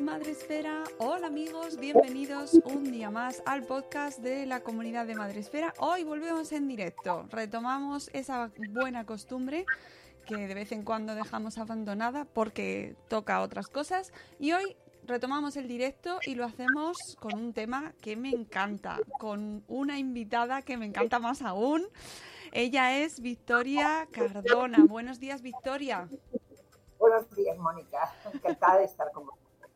Madre Esfera. Hola amigos, bienvenidos un día más al podcast de la comunidad de Madre Esfera. Hoy volvemos en directo, retomamos esa buena costumbre que de vez en cuando dejamos abandonada porque toca otras cosas y hoy retomamos el directo y lo hacemos con un tema que me encanta, con una invitada que me encanta más aún. Ella es Victoria Cardona. Buenos días, Victoria. Buenos días, Mónica. Encantada de estar con vosotros.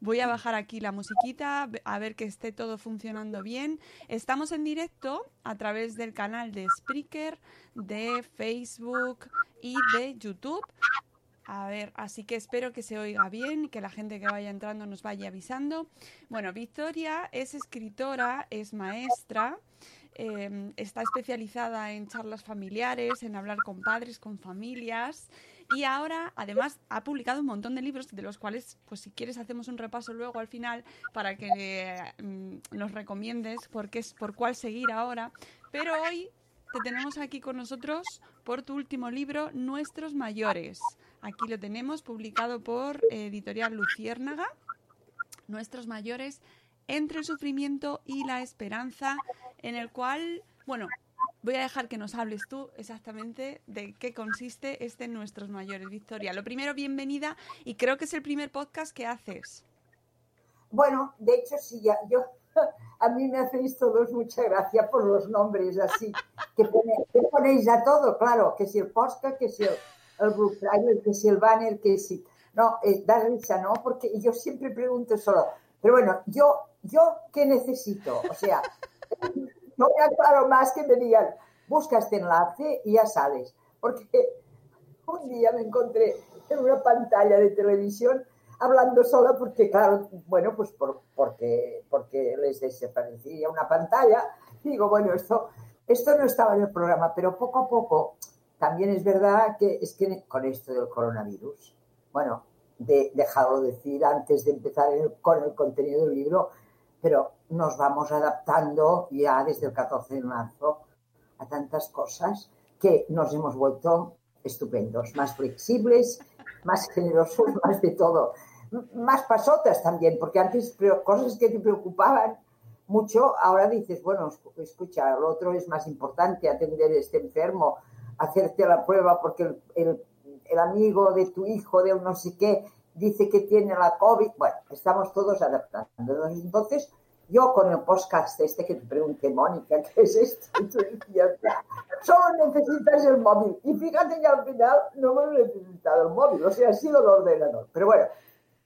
Voy a bajar aquí la musiquita, a ver que esté todo funcionando bien. Estamos en directo a través del canal de Spreaker, de Facebook y de YouTube. A ver, así que espero que se oiga bien y que la gente que vaya entrando nos vaya avisando. Bueno, Victoria es escritora, es maestra, eh, está especializada en charlas familiares, en hablar con padres, con familias. Y ahora, además, ha publicado un montón de libros, de los cuales, pues si quieres, hacemos un repaso luego al final para que mm, nos recomiendes por, qué por cuál seguir ahora. Pero hoy te tenemos aquí con nosotros por tu último libro, Nuestros Mayores. Aquí lo tenemos, publicado por Editorial Luciérnaga. Nuestros Mayores, entre el sufrimiento y la esperanza, en el cual, bueno, voy a dejar que nos hables tú exactamente de qué consiste este Nuestros Mayores, Victoria. Lo primero, bienvenida y creo que es el primer podcast que haces. Bueno, de hecho, sí, ya, yo, a mí me hacéis todos mucha gracia por los nombres así, que, pone, que ponéis a todo, claro, que si el podcast, que si el, el book trailer, que si el banner, que si... No, eh, da risa, ¿no? Porque yo siempre pregunto solo, pero bueno, yo, yo, ¿qué necesito? O sea, no me aclaro más que me digan, busca este enlace y ya sales. Porque un día me encontré en una pantalla de televisión hablando sola porque, claro, bueno, pues por, porque, porque les desaparecía una pantalla. Digo, bueno, esto, esto no estaba en el programa, pero poco a poco también es verdad que es que con esto del coronavirus, bueno, de, dejado decir antes de empezar el, con el contenido del libro, pero nos vamos adaptando ya desde el 14 de marzo a tantas cosas que nos hemos vuelto estupendos, más flexibles, más generosos, más de todo, más pasotas también, porque antes cosas que te preocupaban mucho, ahora dices, bueno, escucha, lo otro es más importante, atender a este enfermo, hacerte la prueba porque el, amigo de tu hijo, de un no sé qué, dice que tiene la COVID. Bueno, estamos todos adaptando. Entonces, yo con el podcast este que te pregunté, Mónica, ¿qué es esto? Y tú solo necesitas el móvil. Y fíjate que al final no me he necesitado el móvil, o sea, ha sido el ordenador. Pero bueno,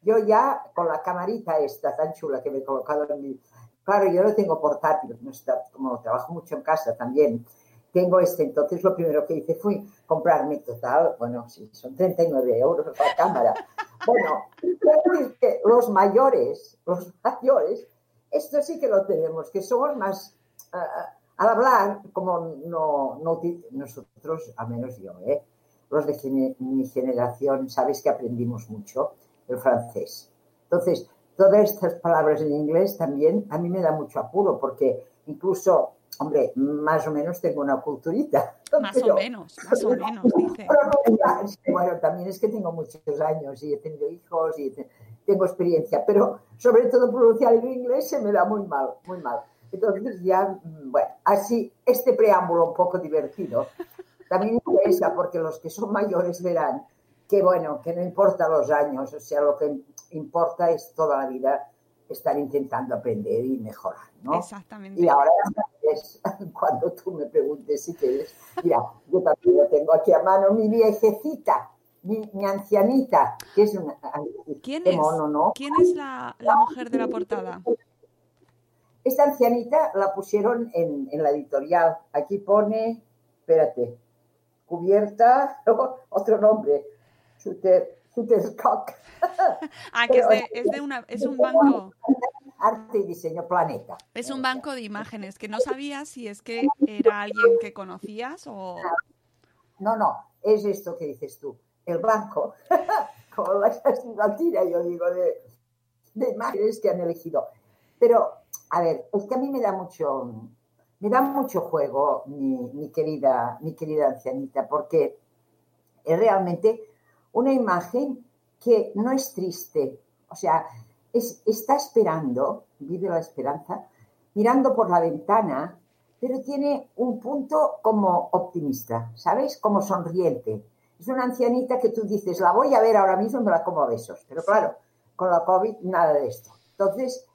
yo ya con la camarita esta tan chula que me he colocado en mi... Claro, yo no tengo portátil, no está, como trabajo mucho en casa también, tengo este. Entonces lo primero que hice fue comprarme total, bueno, sí, son 39 euros la cámara. Bueno, los mayores, los mayores, esto sí que lo tenemos, que somos más, uh, al hablar, como no, no, nosotros, al menos yo, ¿eh? los de mi generación, sabes que aprendimos mucho el francés. Entonces, todas estas palabras en inglés también a mí me da mucho apuro, porque incluso, hombre, más o menos tengo una culturita. Más o menos, más o menos, dice. Bueno, también es que tengo muchos años y he tenido hijos y tengo experiencia, pero sobre todo pronunciar el inglés se me da muy mal, muy mal. Entonces ya, mm, bueno, así, este preámbulo un poco divertido también interesa porque los que son mayores verán que, bueno, que no importa los años, o sea, lo que importa es toda la vida estar intentando aprender y mejorar, ¿no? Exactamente. Y ahora es cuando tú me preguntes si quieres, mira, yo también lo tengo aquí a mano, mi viejecita, mi, ancianita, que es una... ¿Quién es? ¿no? ¿Quién es la, la, mujer de la portada? Esta ancianita la pusieron en, en la editorial. Aquí pone, espérate, cubierta, otro nombre, Shooter, Shutterstock. ah, que es de, es de una, es un banco. Arte y Diseño Planeta. Es un banco de imágenes que no sabías si es que era alguien que conocías o... No, no, es esto que dices tú. El banco, como la tira, yo digo, de, de imágenes que han elegido. Pero, a ver, es que a mí me da mucho, me da mucho juego, mi, mi, querida, mi querida ancianita, porque es realmente una imagen que no es triste. O sea, está esperando, vive la esperanza, mirando por la ventana, pero tiene un punto como optimista, ¿sabes? Como sonriente. Es una ancianita que tú dices, la voy a ver ahora mismo me la como a besos. Pero claro, con la COVID nada de esto. Entonces,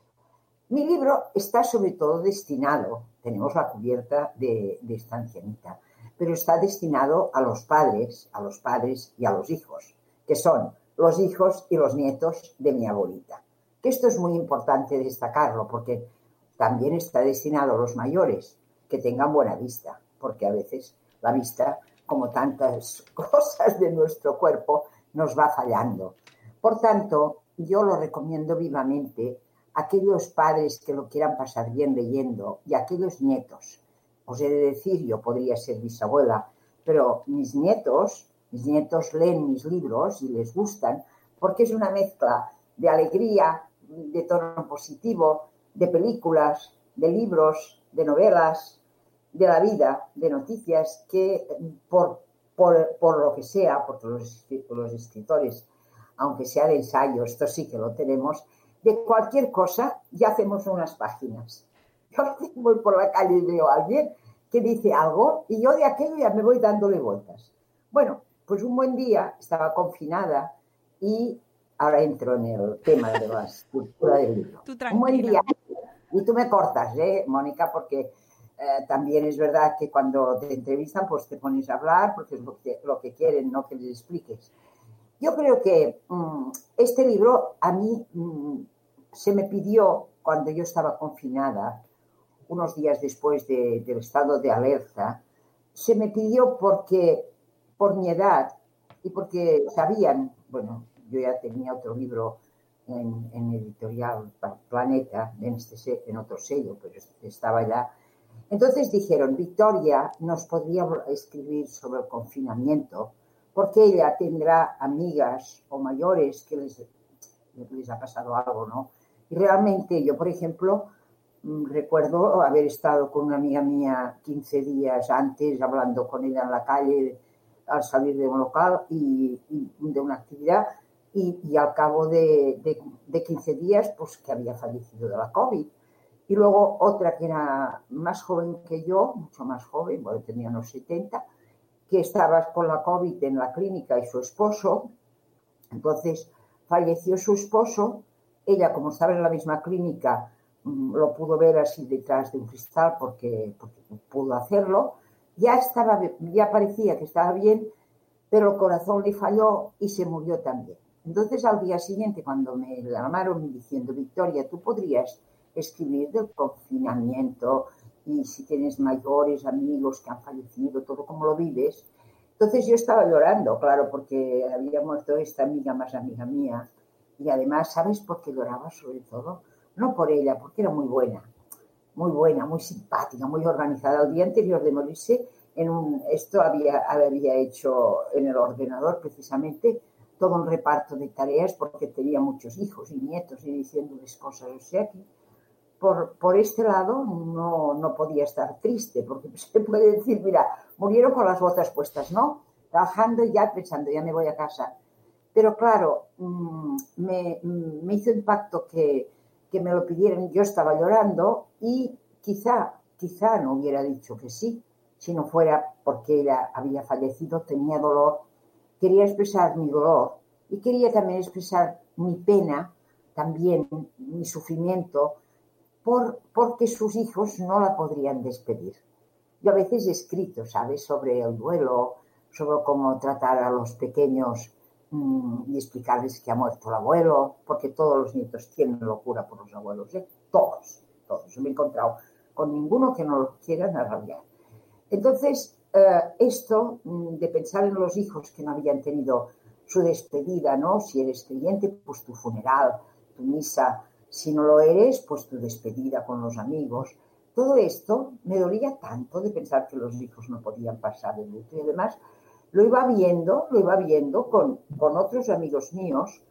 mi libro está sobre todo destinado, tenemos la cubierta de, de esta ancianita, pero está destinado a los padres, a los padres y a los hijos, que son los hijos y los nietos de mi abuelita que esto es muy importante destacarlo porque también está destinado a los mayores que tengan buena vista, porque a veces la vista, como tantas cosas de nuestro cuerpo, nos va fallando. Por tanto, yo lo recomiendo vivamente a aquellos padres que lo quieran pasar bien leyendo y a aquellos nietos. Os he de decir, yo podría ser bisabuela, pero mis nietos, mis nietos leen mis libros y les gustan porque es una mezcla de alegría, de tono positivo, de películas, de libros, de novelas, de la vida, de noticias, que por, por, lo que sea, porque los, los escritores, aunque sea de ensayo, esto sí que lo tenemos, de cualquier cosa ya hacemos unas páginas. Yo voy por la calle y veo a alguien que dice algo y yo de aquello ya me voy dándole vueltas. Bueno, pues un buen día estaba confinada y ahora entro en el tema de la escultura del libro. Un buen día. Y tú me cortas, ¿eh, Mónica? Porque eh, también es verdad que cuando te entrevistan, pues te pones a hablar porque es lo que, lo que quieren, no que les expliques. Yo creo que mm, este libro a mí mm, se me pidió cuando yo estaba confinada, unos días después del estado de alerta, se me pidió porque, por mi edad y porque sabían, bueno, yo ya tenía otro libro en, editorial Planeta, en, este, en otro sello, pero estaba ya. Entonces dijeron, Victoria nos podría escribir sobre el confinamiento, porque ella tendrá amigas o mayores que les, les ha pasado algo, ¿no? Y realmente yo, por ejemplo, mm, recuerdo haber estado con una amiga mía 15 días antes, hablando con ella en la calle al salir de un local y de una actividad, y, al cabo de, de, 15 días, pues que había fallecido de la COVID. Y luego otra que era más joven que yo, mucho más joven, bueno, tenía unos 70, que estaba con la COVID en la clínica y su esposo. Entonces falleció su esposo. Ella, como estaba en la misma clínica, mm, lo pudo ver así detrás de un cristal porque, porque pudo hacerlo. Ya, estaba, ya parecía que estaba bien, pero el corazón le falló y se murió también. Entonces al día siguiente, cuando me llamaron diciendo, Victoria, tú podrías escribir del confinamiento y si tienes mayores amigos que han fallecido, todo como lo vives. Entonces yo estaba llorando, claro, porque había muerto esta amiga más amiga mía. Y además, ¿sabes por qué lloraba sobre todo? No por ella, porque era muy buena, muy buena, muy simpática, muy organizada. El día anterior de morirse, en esto había, había hecho en el ordenador precisamente todo un reparto de tareas porque tenía muchos hijos y nietos y diciéndoles cosas. O sea que por, por este lado no, no podía estar triste, porque se puede decir, mira, murieron con las botas puestas, ¿no? Trabajando y ya pensando, ya me voy a casa. Pero claro, mm, me, mm, me hizo impacto que, que me lo pidieran, yo estaba llorando y quizá, quizá no hubiera dicho que sí, si no fuera porque ella había fallecido, tenía dolor, quería expresar mi dolor y quería también expresar mi pena, también mi sufrimiento, por, porque sus hijos no la podrían despedir. Yo a veces he escrito, ¿sabes?, sobre el duelo, sobre cómo tratar a los pequeños mm, y explicarles que ha muerto el abuelo, porque todos los nietos tienen locura por los abuelos, ¿eh? todos, todos. Me he encontrado con ninguno que no lo quieran arrabiar. Entonces, eh, esto mm, de pensar en los hijos que no habían tenido su despedida, ¿no? Si eres creyente, pues tu funeral, tu misa, si no lo eres, pues tu despedida con los amigos. Todo esto me dolía tanto de pensar que los hijos no podían pasar el luto y además lo iba viendo, lo iba viendo con, con otros amigos míos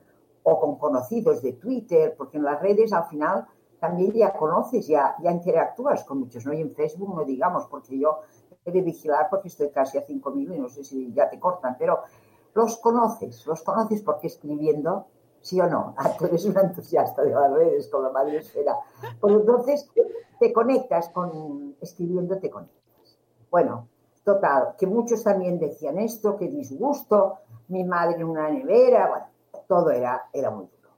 o con conocidos de Twitter, porque en las redes al final también ya conoces, ya, ya interactúas con muchos, ¿no? Y en Facebook no digamos, porque yo de vigilar porque estoy casi a 5.000 y no sé si ya te cortan, pero los conoces, los conoces porque escribiendo ¿Sí o no? Ah, tú eres un entusiasta de las redes con la esfera. Pues entonces te conectas con, escribiendo te conectas. Bueno, total, que muchos también decían esto, que disgusto, mi madre en una nevera, bueno, todo era, era muy duro.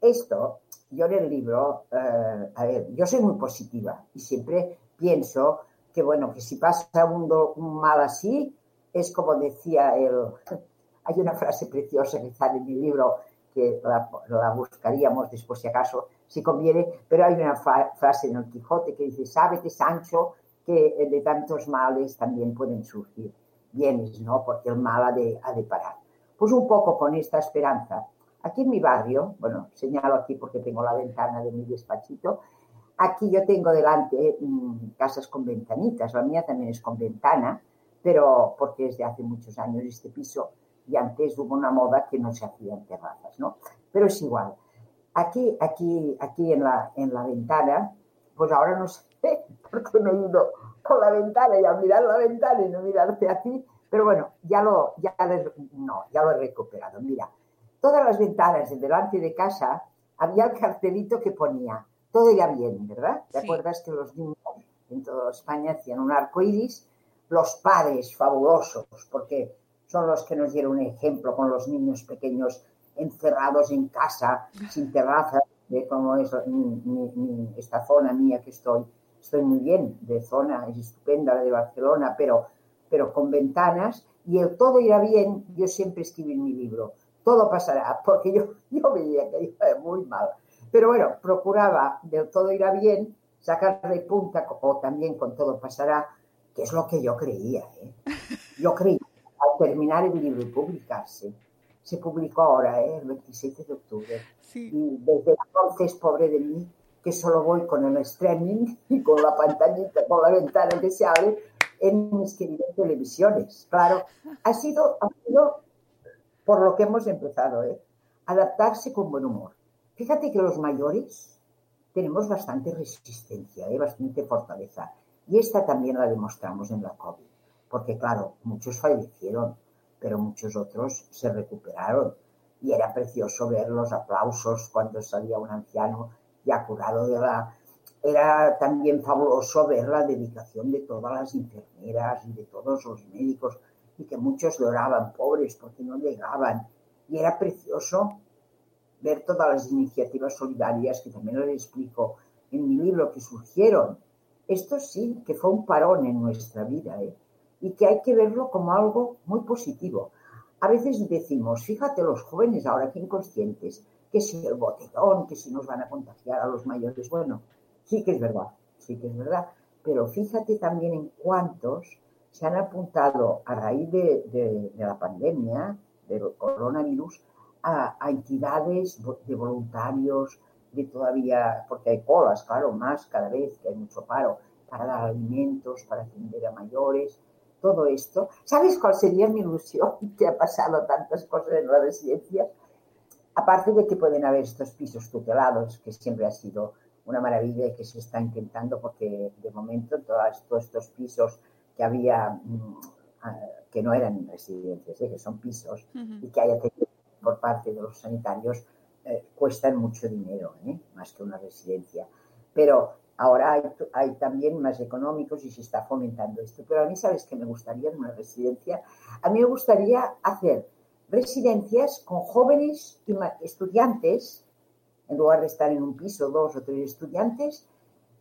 Esto, yo en el libro, eh, a ver, yo soy muy positiva y siempre pienso que, bueno, que si pasa un, un mal así, es como decía el... Hay una frase preciosa que sale en mi libro, que la, buscaríamos después si acaso, si conviene, pero hay una frase en el Quijote que dice, sabe que Sancho que de tantos males también pueden surgir bienes, ¿no? Porque el mal ha de, ha de parar. Pues un poco con esta esperanza. Aquí en mi barrio, bueno, señalo aquí porque tengo la ventana de mi despachito, aquí yo tengo delante mm, casas con ventanitas, la mía también es con ventana, pero porque es de hace muchos años este piso y antes hubo una moda que no se hacían terrazas, ¿no? Pero es igual. Aquí, aquí, aquí en la, en la ventana, pues ahora no sé por qué me he ido con la ventana y a mirar la ventana y no mirarte a ti, pero bueno, ya lo, ya no, ya lo he recuperado. Mira, todas las ventanas de delante de casa había el cartelito que ponía todo ya bien, ¿verdad? ¿Te acuerdas que los niños en toda España hacían un arco iris? Los padres fabulosos, porque son los que nos dieron un ejemplo con los niños pequeños encerrados en casa, sin terraza, de cómo es esta zona mía que estoy. Estoy muy bien de zona, es estupenda la de Barcelona, pero, pero con ventanas y el todo irá bien, yo siempre escribí en mi libro, todo pasará, porque yo, yo veía que iba muy mal. Pero bueno, procuraba del todo irá bien, sacarle punta, o también con todo pasará, que es lo que yo creía. ¿eh? Yo creía al terminar el libro y publicarse, se publicó ahora, ¿eh? el 27 de octubre. Y desde entonces, pobre de mí, que solo voy con el streaming y con la pantallita, con la ventana que se abre en mis queridas televisiones. Claro, ha sido, ha sido por lo que hemos empezado, ¿eh? adaptarse con buen humor. Fíjate que los mayores tenemos bastante resistencia, ¿eh? bastante fortaleza. Y esta también la demostramos en la COVID porque claro, muchos fallecieron, pero muchos otros se recuperaron. Y era precioso ver los aplausos cuando salía un anciano ya curado de la... Era también fabuloso ver la dedicación de todas las enfermeras y de todos los médicos y que muchos lloraban, pobres, porque no llegaban. Y era precioso ver todas las iniciativas solidarias que también les explico en mi libro que surgieron. Esto sí, que fue un parón en nuestra vida. ¿eh? y que hay que verlo como algo muy positivo. A veces decimos, fíjate los jóvenes ahora que inconscientes, que si el botellón, que si nos van a contagiar a los mayores. Bueno, sí que es verdad, sí que es verdad, pero fíjate también en cuántos se han apuntado a raíz de, la pandemia, del coronavirus, a, a, entidades de voluntarios, de todavía, porque hay colas, claro, más cada vez que hay mucho paro, para dar alimentos, para atender a mayores, todo esto. ¿Sabes cuál sería mi ilusión? Que ha pasado tantas cosas en las residencias. Aparte de que pueden haber estos pisos tutelados, que siempre ha sido una maravilla y que se está intentando porque de momento todos, todos estos pisos que había, mm, ah, que no eran residencias, ¿eh? que son pisos, y que haya tenido por parte de los sanitarios, eh, cuestan mucho dinero, ¿eh? más que una residencia. Pero ahora hay, hay, también más económicos y se está fomentando esto. Pero a mí, ¿sabes qué me gustaría en una residencia? A mí me gustaría hacer residencias con jóvenes estudiantes, en lugar de estar en un piso dos o tres estudiantes,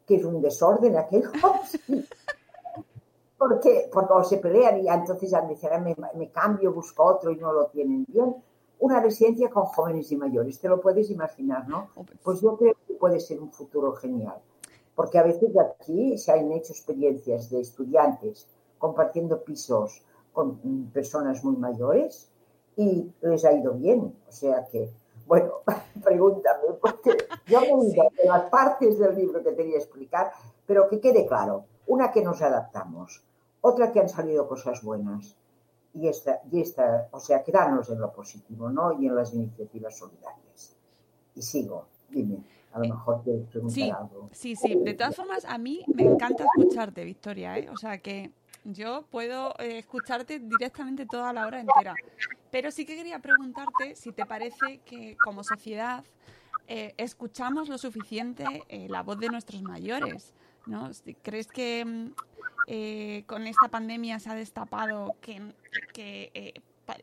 que es un desorden aquello. porque, porque se pelean y entonces ya me, me cambio, busco otro y no lo tienen bien una residencia con jóvenes y mayores. Te lo puedes imaginar, ¿no? Oh, pues. pues yo creo que puede ser un futuro genial. Porque a veces aquí se han hecho experiencias de estudiantes compartiendo pisos con mm, personas muy mayores y les ha ido bien. O sea que, bueno, pregúntame, porque yo me he ido de las partes del libro que quería explicar, pero que quede claro. Una que nos adaptamos, otra que han salido cosas buenas y esta, y esta, o sea, quedarnos en lo positivo, ¿no? Y en las iniciativas solidarias. Y sigo, dime, a lo eh, mejor quieres preguntar sí, algo. Sí, sí, de todas formas, a mí me encanta escucharte, Victoria, ¿eh? O sea, que yo puedo eh, escucharte directamente toda la hora entera. Pero sí que quería preguntarte si te parece que como sociedad eh, escuchamos lo suficiente la voz de nuestros mayores. ¿No? ¿Crees que mm, eh, con esta pandemia se ha destapado que, eh,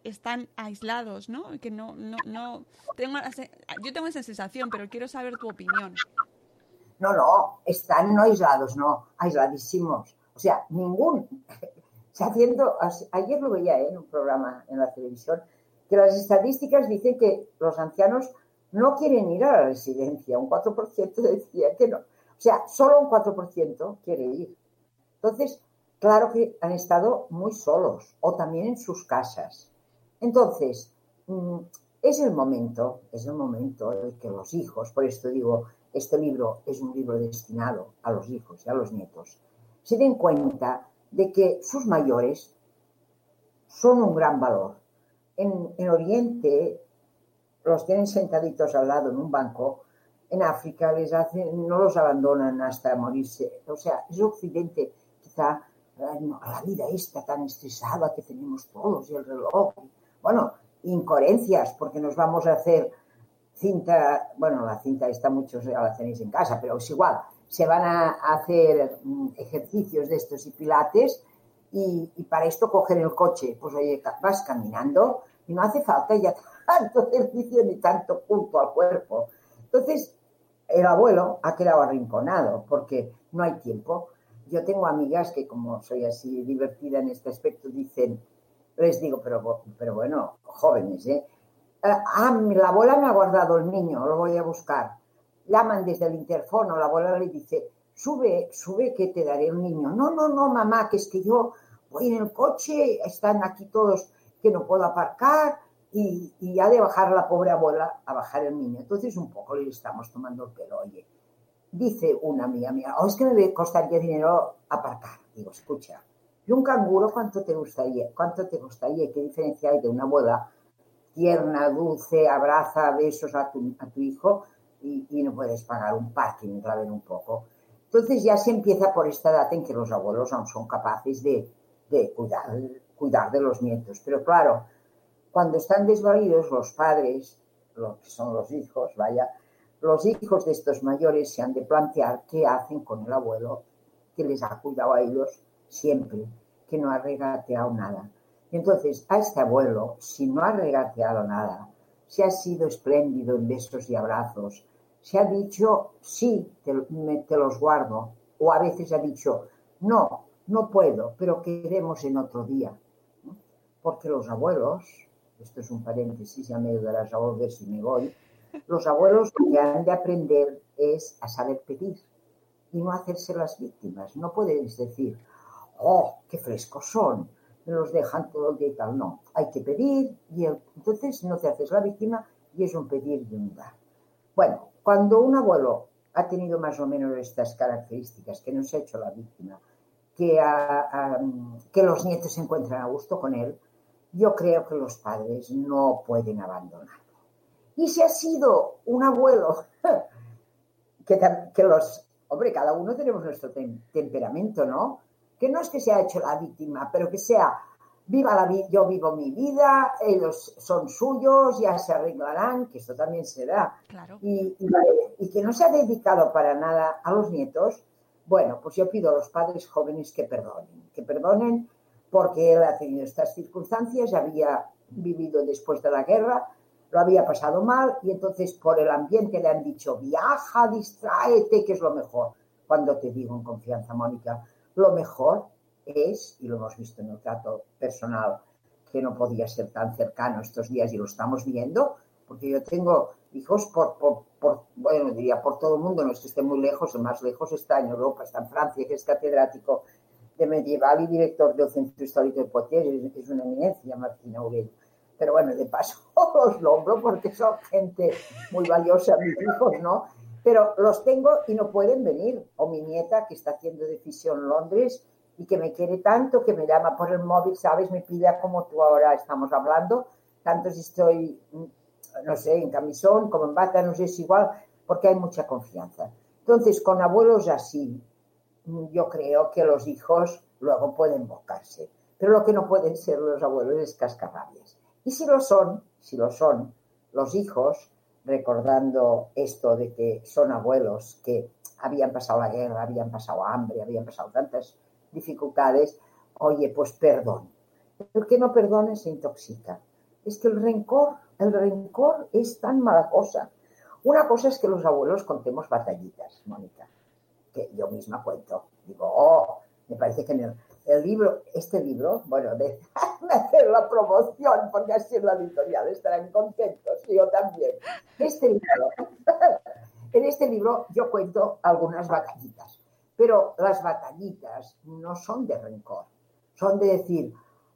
están aislados, ¿no? Que no, no, no tengo, yo tengo esa sensación, pero quiero saber tu opinión. No, no, están no aislados, no, aisladísimos. O sea, ningún. Se haciendo, ayer lo veía ¿eh? en un programa en la televisión, que las estadísticas dicen que los ancianos no quieren ir a la residencia. Un 4% decía que no. O sea, solo un 4% quiere ir. Entonces, claro que han estado muy solos o también en sus casas. Entonces, mm, es el momento, es el momento de que los hijos, por esto digo, este libro es un libro destinado a los hijos y a los nietos, se den cuenta de que sus mayores son un gran valor. En, en Oriente los tienen sentaditos al lado en un banco, en África les hacen, no los abandonan hasta morirse. O sea, es Occidente la vida esta tan estresada que tenemos todos y el reloj. Bueno, incoherencias, porque nos vamos a hacer cinta, bueno, la cinta está muchos ya la tenéis en casa, pero es igual, se van a hacer mm, ejercicios de estos y pilates y, para esto coger el coche, pues oye, vas caminando y no hace falta ya tanto ejercicio ni tanto culto al cuerpo. Entonces, el abuelo ha quedado arrinconado porque no hay tiempo. Yo tengo amigas que como soy así divertida en este aspecto, dicen, les digo, pero, pero bueno, jóvenes, ¿eh? Ah, ah la abuela me ha guardado el niño, lo voy a buscar. Llaman desde el interfono, la abuela le dice, sube, sube que te daré un niño. No, no, no, mamá, que es que yo voy en el coche, están aquí todos que no puedo aparcar y, y ha de bajar la pobre abuela a bajar el niño. Entonces un poco le estamos tomando el pelo, oye, dice una amiga mía, oh, es que me costaría dinero aparcar. Digo, escucha, ¿y un canguro cuánto te gustaría? ¿Cuánto te gustaría? ¿Qué diferencia hay de una abuela tierna, dulce, abraza, besos a tu, a tu hijo y, no puedes pagar un parking, la un poco? Entonces ya se empieza por esta edad en que los abuelos aún son capaces de, de cuidar, cuidar de los nietos. Pero claro, cuando están desvalidos los padres, los que son los hijos, vaya, los hijos de estos mayores se han de plantear qué hacen con el abuelo que les ha cuidado a ellos siempre, que no ha regateado nada. Entonces, a este abuelo, si no ha regateado nada, si ha sido espléndido en besos y abrazos, se ha dicho, sí, te los guardo, o a veces ha dicho, no, no puedo, pero queremos en otro día. Porque los abuelos, esto es un paréntesis, ya me ayudarás a volver si me voy, los abuelos lo que han de aprender es a saber pedir y no hacerse las víctimas. No puedes decir, oh, qué frescos son, me los dejan todo el día y tal. No, hay que pedir y entonces no te haces la víctima y es un pedir y un dar. Bueno, cuando un abuelo ha tenido más o menos estas características, que no se ha hecho la víctima, que, que los nietos se encuentran a gusto con él, yo creo que los padres no pueden abandonar. Y si ha sido un abuelo que, que los, hombre, cada uno tenemos nuestro temperamento, ¿no? Que no es que se ha hecho la víctima, pero que sea, viva la vida, yo vivo mi vida, ellos son suyos, ya se arreglarán, que esto también. Claro. Y, y, y que no se ha dedicado para nada a los nietos, bueno, pues yo pido a los padres jóvenes que perdonen, que perdonen porque él ha tenido estas circunstancias, había vivido después de la guerra, lo había pasado mal y entonces por el ambiente le han dicho viaja, distráete, que es lo mejor. Cuando te digo en confianza, Mónica, lo mejor es, y lo hemos visto en el trato personal, que no podía ser tan cercano estos días y lo estamos viendo, porque yo tengo hijos por, por, por, bueno, diría por todo el mundo, no es que esté muy lejos, el más lejos está en Europa, está en Francia, que es catedrático de medieval y director del Centro Histórico de Poitiers, es una eminencia, Martín Aurelio. Pero bueno, de paso los nombro porque son gente muy valiosa, mis hijos, ¿no? Pero los tengo y no pueden venir. O mi nieta que está haciendo de fisión en Londres y que me quiere tanto, que me llama por el móvil, ¿sabes? Me pide como tú ahora estamos hablando, tanto si estoy, no sé, en camisón, como en bata, no sé, es igual, porque hay mucha confianza. Entonces, con abuelos así, yo creo que los hijos luego pueden bocarse. Pero lo que no pueden ser los abuelos es cascarrabias. Y si lo son, si lo son, los hijos, recordando esto de que son abuelos que habían pasado la guerra, habían pasado hambre, habían pasado tantas dificultades, oye, pues perdón. El que no perdone se intoxica. Es que el rencor, el rencor es tan mala cosa. Una cosa es que los abuelos contemos batallitas, Mónica, que yo misma cuento. Digo, oh, me parece que el, libro, este libro, bueno, de hacer la promoción, porque así en la editorial estarán contentos, yo también. Este libro, en este libro yo cuento algunas batallitas, pero las batallitas no son de rencor, son de decir,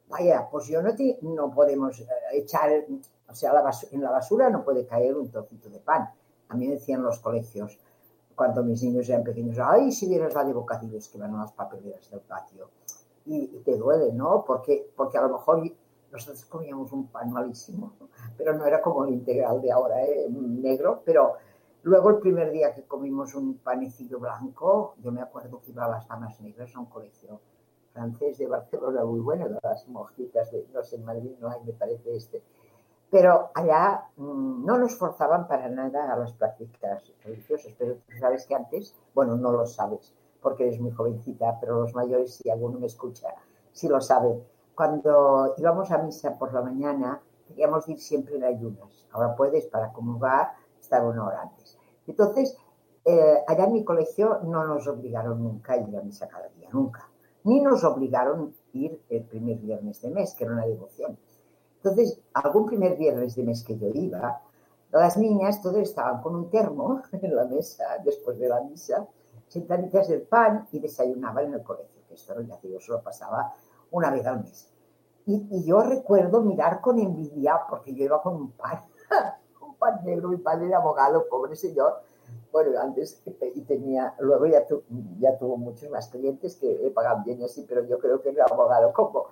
vaya, pues yo no, te, no podemos echar, o sea, en la basura no puede caer un trocito de pan. A mí decían los colegios, cuando mis niños eran pequeños, ay, si vieras la de bocadillos que van a las papeleras del patio y, y, te duele, ¿no? Porque, porque a lo mejor nosotros comíamos un pan malísimo, pero no era como el integral de ahora, ¿eh? negro, pero luego el primer día que comimos un panecillo blanco, yo me acuerdo que iba a las damas negras a un colegio francés de Barcelona muy bueno, las mojitas de, no sé, en Madrid no hay, me parece este, pero allá mmm, no nos forzaban para nada a las prácticas religiosas, pero tú sabes que antes, bueno, no lo sabes, porque eres muy jovencita, pero los mayores, si alguno me escucha, sí lo sabe. Cuando íbamos a misa por la mañana, teníamos ir siempre en ayunas. Ahora puedes, para comulgar, estar una hora antes. Entonces, eh, allá en mi colegio no nos obligaron nunca a ir a misa cada día, nunca. Ni nos obligaron a ir el primer viernes de mes, que era una devoción. Entonces, algún primer viernes de mes que yo iba, las niñas todas estaban con un termo en la mesa después de la misa sentaditas del pan y desayunaban en el colegio, que esto ya yo solo pasaba una vez al mes. Y, yo recuerdo mirar con envidia, porque yo iba con un pan, un pan negro, mi padre era abogado, pobre señor. Bueno, antes y tenía, luego ya, tu, ya tuvo muchos más clientes que pagaban bien y así, pero yo creo que era abogado como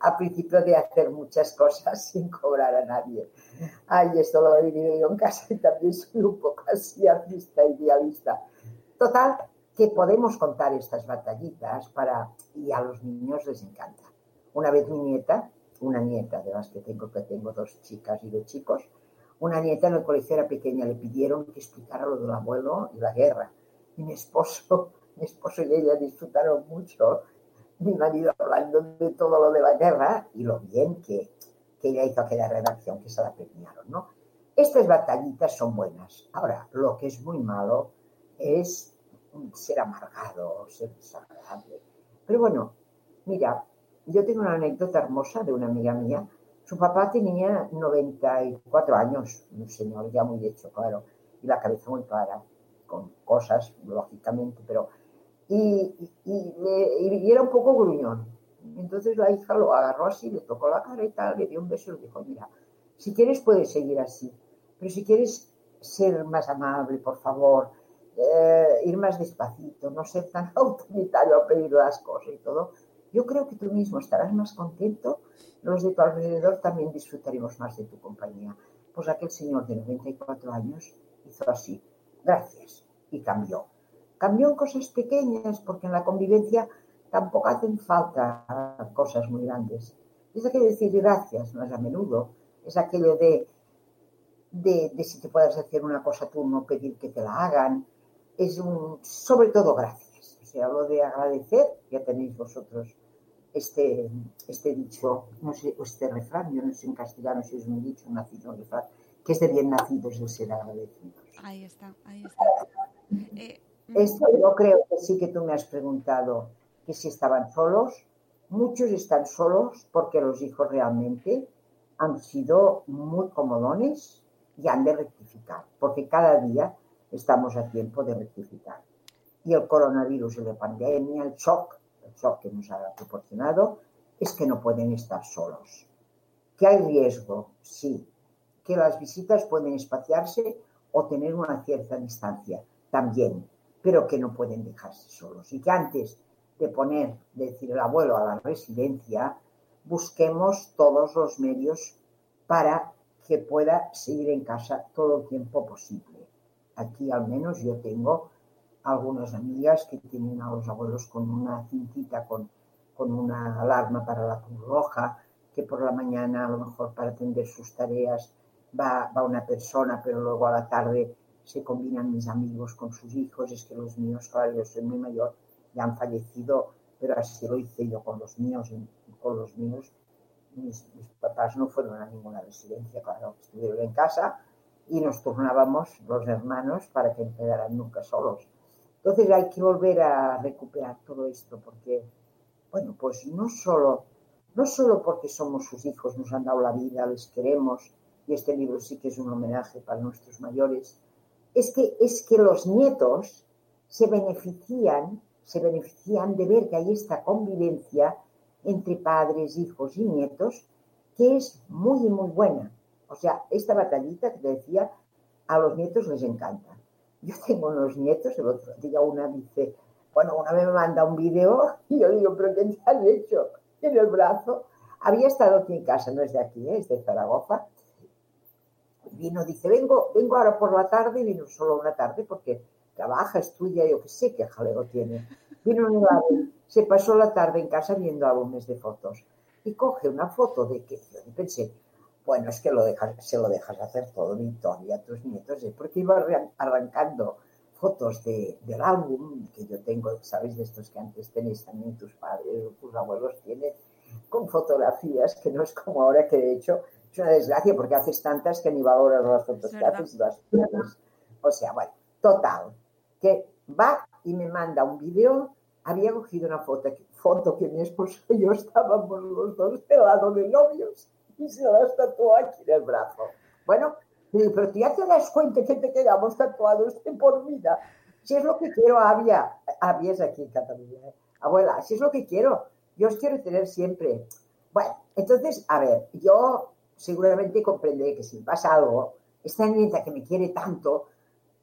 a principio de hacer muchas cosas sin cobrar a nadie. Ay, esto lo he vivido yo en casa y también soy un poco así artista, idealista. Total, que podemos contar estas batallitas para y a los niños les encanta. Una vez mi nieta, una nieta de las que tengo, que tengo dos chicas y dos chicos, una nieta en el colegio era pequeña, le pidieron que explicara lo del abuelo y la guerra. Y mi esposo, mi esposo y ella disfrutaron mucho, mi marido hablando de todo lo de la guerra y lo bien que, que ella hizo aquella redacción, que se la premiaron, ¿no? Estas batallitas son buenas. Ahora, lo que es muy malo es ser amargado, ser desagradable. Pero bueno, mira, yo tengo una anécdota hermosa de una amiga mía. Su papá tenía 94 años, un señor ya muy hecho, claro, y la cabeza muy clara, con cosas, lógicamente, pero... Y, y, y, era un poco gruñón. Entonces la hija lo agarró así, le tocó la cara y tal, le dio un beso y le dijo, mira, si quieres puedes seguir así, pero si quieres ser más amable, por favor, eh, ir más despacito, no ser tan autoritario a pedir las cosas y todo, yo creo que tú mismo estarás más contento, los de tu alrededor también disfrutaremos más de tu compañía. Pues aquel señor de 94 años hizo así, gracias. y cambió. Cambió en cosas pequeñas porque en la convivencia tampoco hacen falta cosas muy grandes. Es aquello de decir gracias más a menudo, es aquello de, de, si te puedes hacer una cosa tú, no pedir que te la hagan, es un, sobre todo gracias. O sea, lo de agradecer, ya tenéis vosotros este, este dicho, no sé, este refrán, yo no sé en castellano si es un dicho, un nacido, un refrán, que es de bien nacidos el ser agradecidos. Ahí está, ahí está. Eh, Esto yo creo que sí que tú me has preguntado que si estaban solos. Muchos están solos porque los hijos realmente han sido muy comodones y han de rectificar, porque cada día estamos a tiempo de rectificar. Y el coronavirus y la pandemia, el shock, el shock que nos ha proporcionado, es que no pueden estar solos. ¿Que hay riesgo? Sí. ¿Que las visitas pueden espaciarse o tener una cierta distancia? También. Pero que no pueden dejarse solos. Y que antes de poner, de decir el abuelo a la residencia, busquemos todos los medios para que pueda seguir en casa todo el tiempo posible. Aquí al menos yo tengo algunas amigas que tienen a los abuelos con una cintita, con, con una alarma para la Cruz Roja, que por la mañana a lo mejor para atender sus tareas va, va una persona, pero luego a la tarde se combinan mis amigos con sus hijos. Es que los míos, claro, yo soy muy mayor, ya han fallecido, pero así lo hice yo con los míos, con los míos. Mis, mis papás no fueron a ninguna residencia, claro, estuvieron en casa y nos turnábamos los hermanos para que no quedaran nunca solos. Entonces hay que volver a recuperar todo esto porque, bueno, pues no solo, no solo porque somos sus hijos, nos han dado la vida, les queremos, y este libro sí que es un homenaje para nuestros mayores, es que, es que los nietos se benefician, se benefician de ver que hay esta convivencia entre padres, hijos y nietos, que es muy, muy buena. O sea, esta batallita que te decía, a los nietos les encanta. Yo tengo unos nietos, el otro día una dice, bueno, una me manda un video y yo digo, pero ¿qué te has hecho en el brazo? Había estado aquí en casa, no es de aquí, ¿eh? es de Zaragoza. Vino, dice, vengo, vengo ahora por la tarde, vino solo una tarde porque trabaja, estudia, yo qué sé qué jaleo tiene. Vino un álbum, se pasó la tarde en casa viendo álbumes de fotos y coge una foto de que yo pensé, bueno, es que se lo dejas hacer todo, Victoria, a tus nietos, ¿eh? porque iba arrancando fotos de, del álbum que yo tengo, ¿sabes? De estos que antes tenéis también tus padres, tus abuelos tienen, con fotografías, que no es como ahora que de hecho es una desgracia porque haces tantas que ni valoras las fotos que haces y las pierdes. O sea, bueno, total, que va y me manda un vídeo, había cogido una foto, foto que mi esposo y yo estábamos los dos de lado de novios y se las tatuó aquí en el brazo. Bueno, pero tú ya te das cuenta que te quedamos tatuados de por vida. Si es lo que quiero, había, había aquí en Cataluña. ¿eh? Abuela, si es lo que quiero, yo os quiero tener siempre. Bueno, entonces, a ver, yo seguramente comprenderé que si pasa algo, esta nieta que me quiere tanto,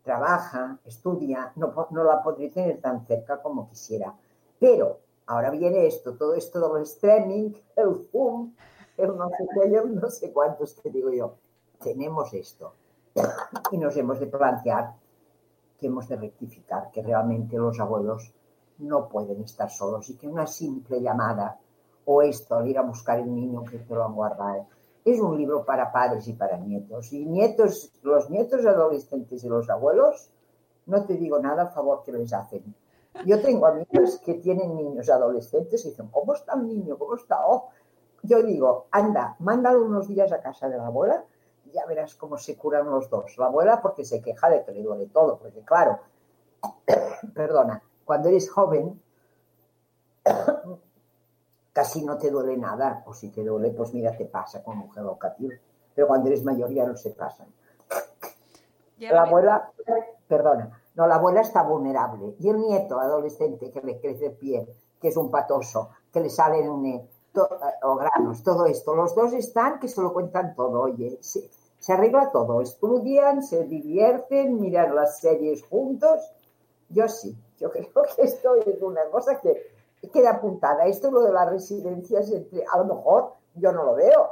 trabaja, estudia, no, la podré tener tan cerca como quisiera. Pero ahora viene esto, todo esto del streaming, el Zoom, el no sé qué, el no sé cuántos que digo yo. Tenemos esto. Y nos hemos de plantear que hemos de rectificar, que realmente los abuelos no pueden estar solos y que una simple llamada o esto, al ir a buscar el niño que te lo han guardado, es un libro para padres y para nietos. Y nietos, los nietos adolescentes y los abuelos, no te digo nada a favor que les hacen. Yo tengo amigos que tienen niños adolescentes y dicen, ¿cómo está el niño? ¿Cómo está? Oh. Yo digo, anda, mándalo unos días a casa de la abuela y ya verás cómo se curan los dos. La abuela porque se queja de que le duele todo, porque claro, perdona, cuando eres joven casi no te duele nada, o si te duele, pues mira, te pasa con un educativo. Pero cuando eres mayor ya no se pasan. Ya La me- abuela, perdona, no, la abuela está vulnerable. Y el nieto adolescente que le crece el pie, que es un patoso, que le salen un, to- eh, o granos, todo esto. Los dos están que se lo cuentan todo, oye, se, se arregla todo. Estudian, se divierten, miran las series juntos. Yo sí, yo creo que esto es una cosa que queda apuntada. Esto lo de las residencias, entre, a lo mejor yo no lo veo,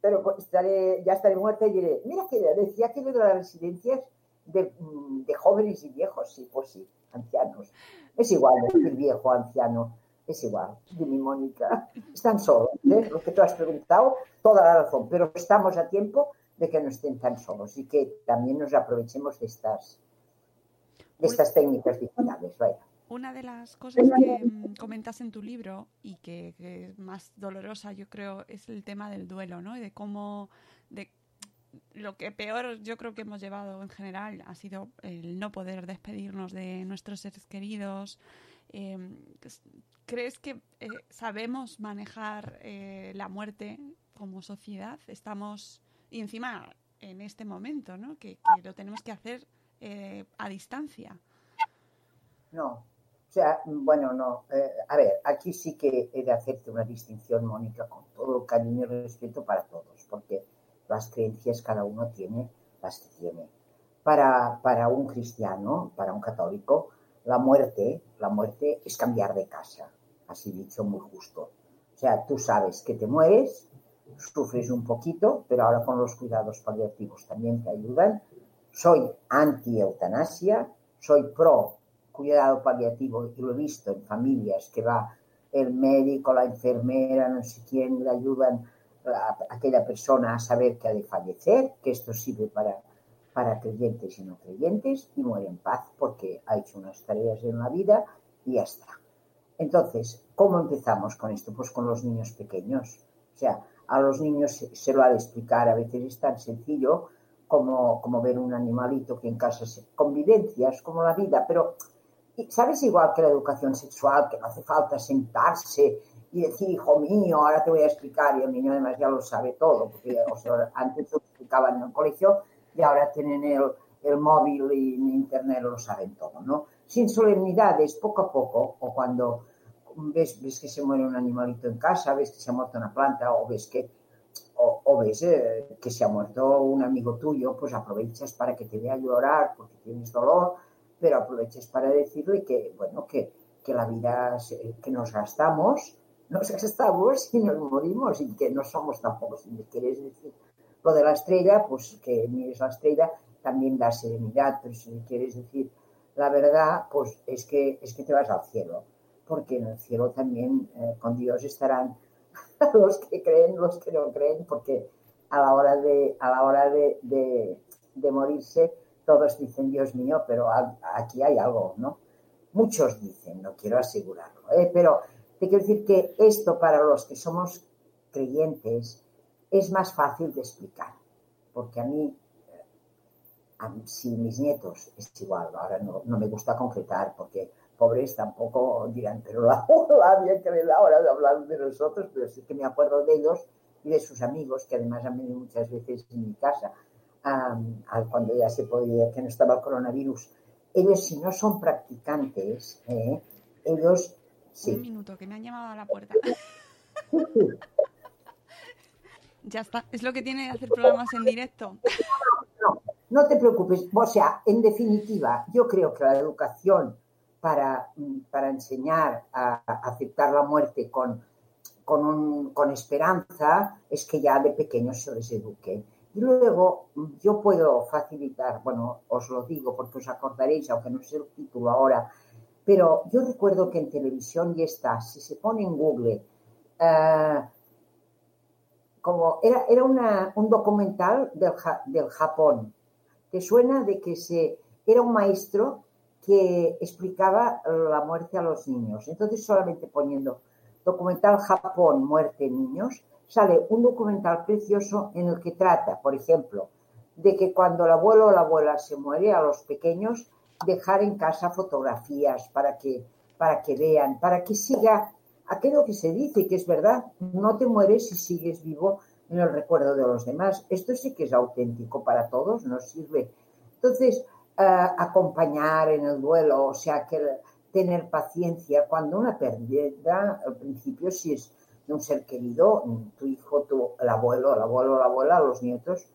pero pues estaré, ya estaré muerta y diré, mira que decía que lo de las residencias de, mm, de jóvenes y viejos, sí, pues sí, ancianos. Es igual decir viejo, anciano, es igual, dime Mónica, están solos, ¿eh? lo que tú has preguntado, toda la razón, pero estamos a tiempo de que no estén tan solos y que también nos aprovechemos de estas, de estas técnicas digitales, vaya. Una de las cosas que mm, comentas en tu libro y que, es más dolorosa, yo creo, es el tema del duelo, ¿no? Y de cómo, de lo que peor yo creo que hemos llevado en general ha sido el no poder despedirnos de nuestros seres queridos. Eh, ¿Crees que eh, sabemos manejar eh, la muerte como sociedad? Estamos, y encima en este momento, ¿no? Que, que lo tenemos que hacer eh, a distancia. No, o sea, bueno, no. Eh, a ver, aquí sí que he de hacerte una distinción, Mónica, con todo cariño y respeto para todos, porque las creencias cada uno tiene las que tiene. Para, para un cristiano, para un católico, la muerte, la muerte es cambiar de casa, así dicho muy justo. O sea, tú sabes que te mueres, sufres un poquito, pero ahora con los cuidados paliativos también te ayudan. Soy anti-eutanasia, soy pro cuidado paliativo y lo he visto en familias que va el médico, la enfermera, no sé quién, le ayudan a aquella persona a saber que ha de fallecer, que esto sirve para, para creyentes y no creyentes y muere en paz porque ha hecho unas tareas en la vida y ya está. Entonces, ¿cómo empezamos con esto? Pues con los niños pequeños. O sea, a los niños se, lo ha de explicar, a veces es tan sencillo como, como ver un animalito que en casa se convivencias, como la vida, pero ¿sabes igual que la educación sexual, que no hace falta sentarse y decir, hijo mío, ahora te voy a explicar, y el niño además ya lo sabe todo, porque o sea, antes lo explicaban en el colegio y ahora tienen el, el móvil y en internet lo saben todo, ¿no? Sin solemnidades, poco a poco, o cuando ves, ves que se muere un animalito en casa, ves que se ha muerto una planta, o ves que o, ves eh, que se ha muerto un amigo tuyo, pues aprovechas para que te vea llorar porque tienes dolor, pero aproveches para decirle que, bueno, que, que la vida, que nos gastamos, nos gastamos y nos morimos y que no somos tampoco, si me quieres decir lo de la estrella, pues que mires la estrella también da serenidad, pero si me quieres decir la verdad, pues es que, es que te vas al cielo, porque en el cielo también eh, con Dios estarán los que creen, los que no creen, porque a la hora de, a la hora de- de morirse, todos dicen, Dios mío, pero aquí hay algo, ¿no? Muchos dicen, no quiero asegurarlo, ¿eh? pero te quiero decir que esto para los que somos creyentes es más fácil de explicar, porque a mí, si mis nietos es igual, ahora no, me gusta concretar porque pobres tampoco dirán, pero la, la bien que de hablar de nosotros, pero sí que me acuerdo de ellos y de sus amigos que además han venido muchas veces en mi casa al- cuando ya se podía, que no estaba el coronavirus. Ellos si no son practicantes, ¿eh? ellos Un sí. minuto, que me han llamado a la puerta. ya está. Es lo que tiene de hacer programas en directo. No, no te preocupes. O sea, en definitiva, yo creo que la educación para, mm, para enseñar a, a aceptar la muerte con, con, un- con esperanza es que ya de pequeños se les eduque. Y luego yo puedo facilitar, bueno, os lo digo porque os acordaréis, aunque no sé el título ahora, pero yo recuerdo que en televisión ya está, si se pone en Google, eh, como era, era un documental del, del Japón. ¿Te suena de que se, era un maestro que explicaba la muerte a los niños? Entonces, solamente poniendo documental Japón, muerte niños, sale un documental precioso en el que trata, por ejemplo, de que cuando el abuelo o la abuela se muere, a los pequeños, dejar en casa fotografías para que, para que vean, para que siga aquello que se dice, que es verdad, no te mueres si sigues vivo en el recuerdo de los demás. Esto sí que es auténtico para todos, nos sirve. Entonces, ah, acompañar en el duelo, o sea, que tener paciencia cuando una pérdida, al principio, si es de un ser querido, tu hijo, tu, el abuelo, el abuelo, la abuela, los nietos,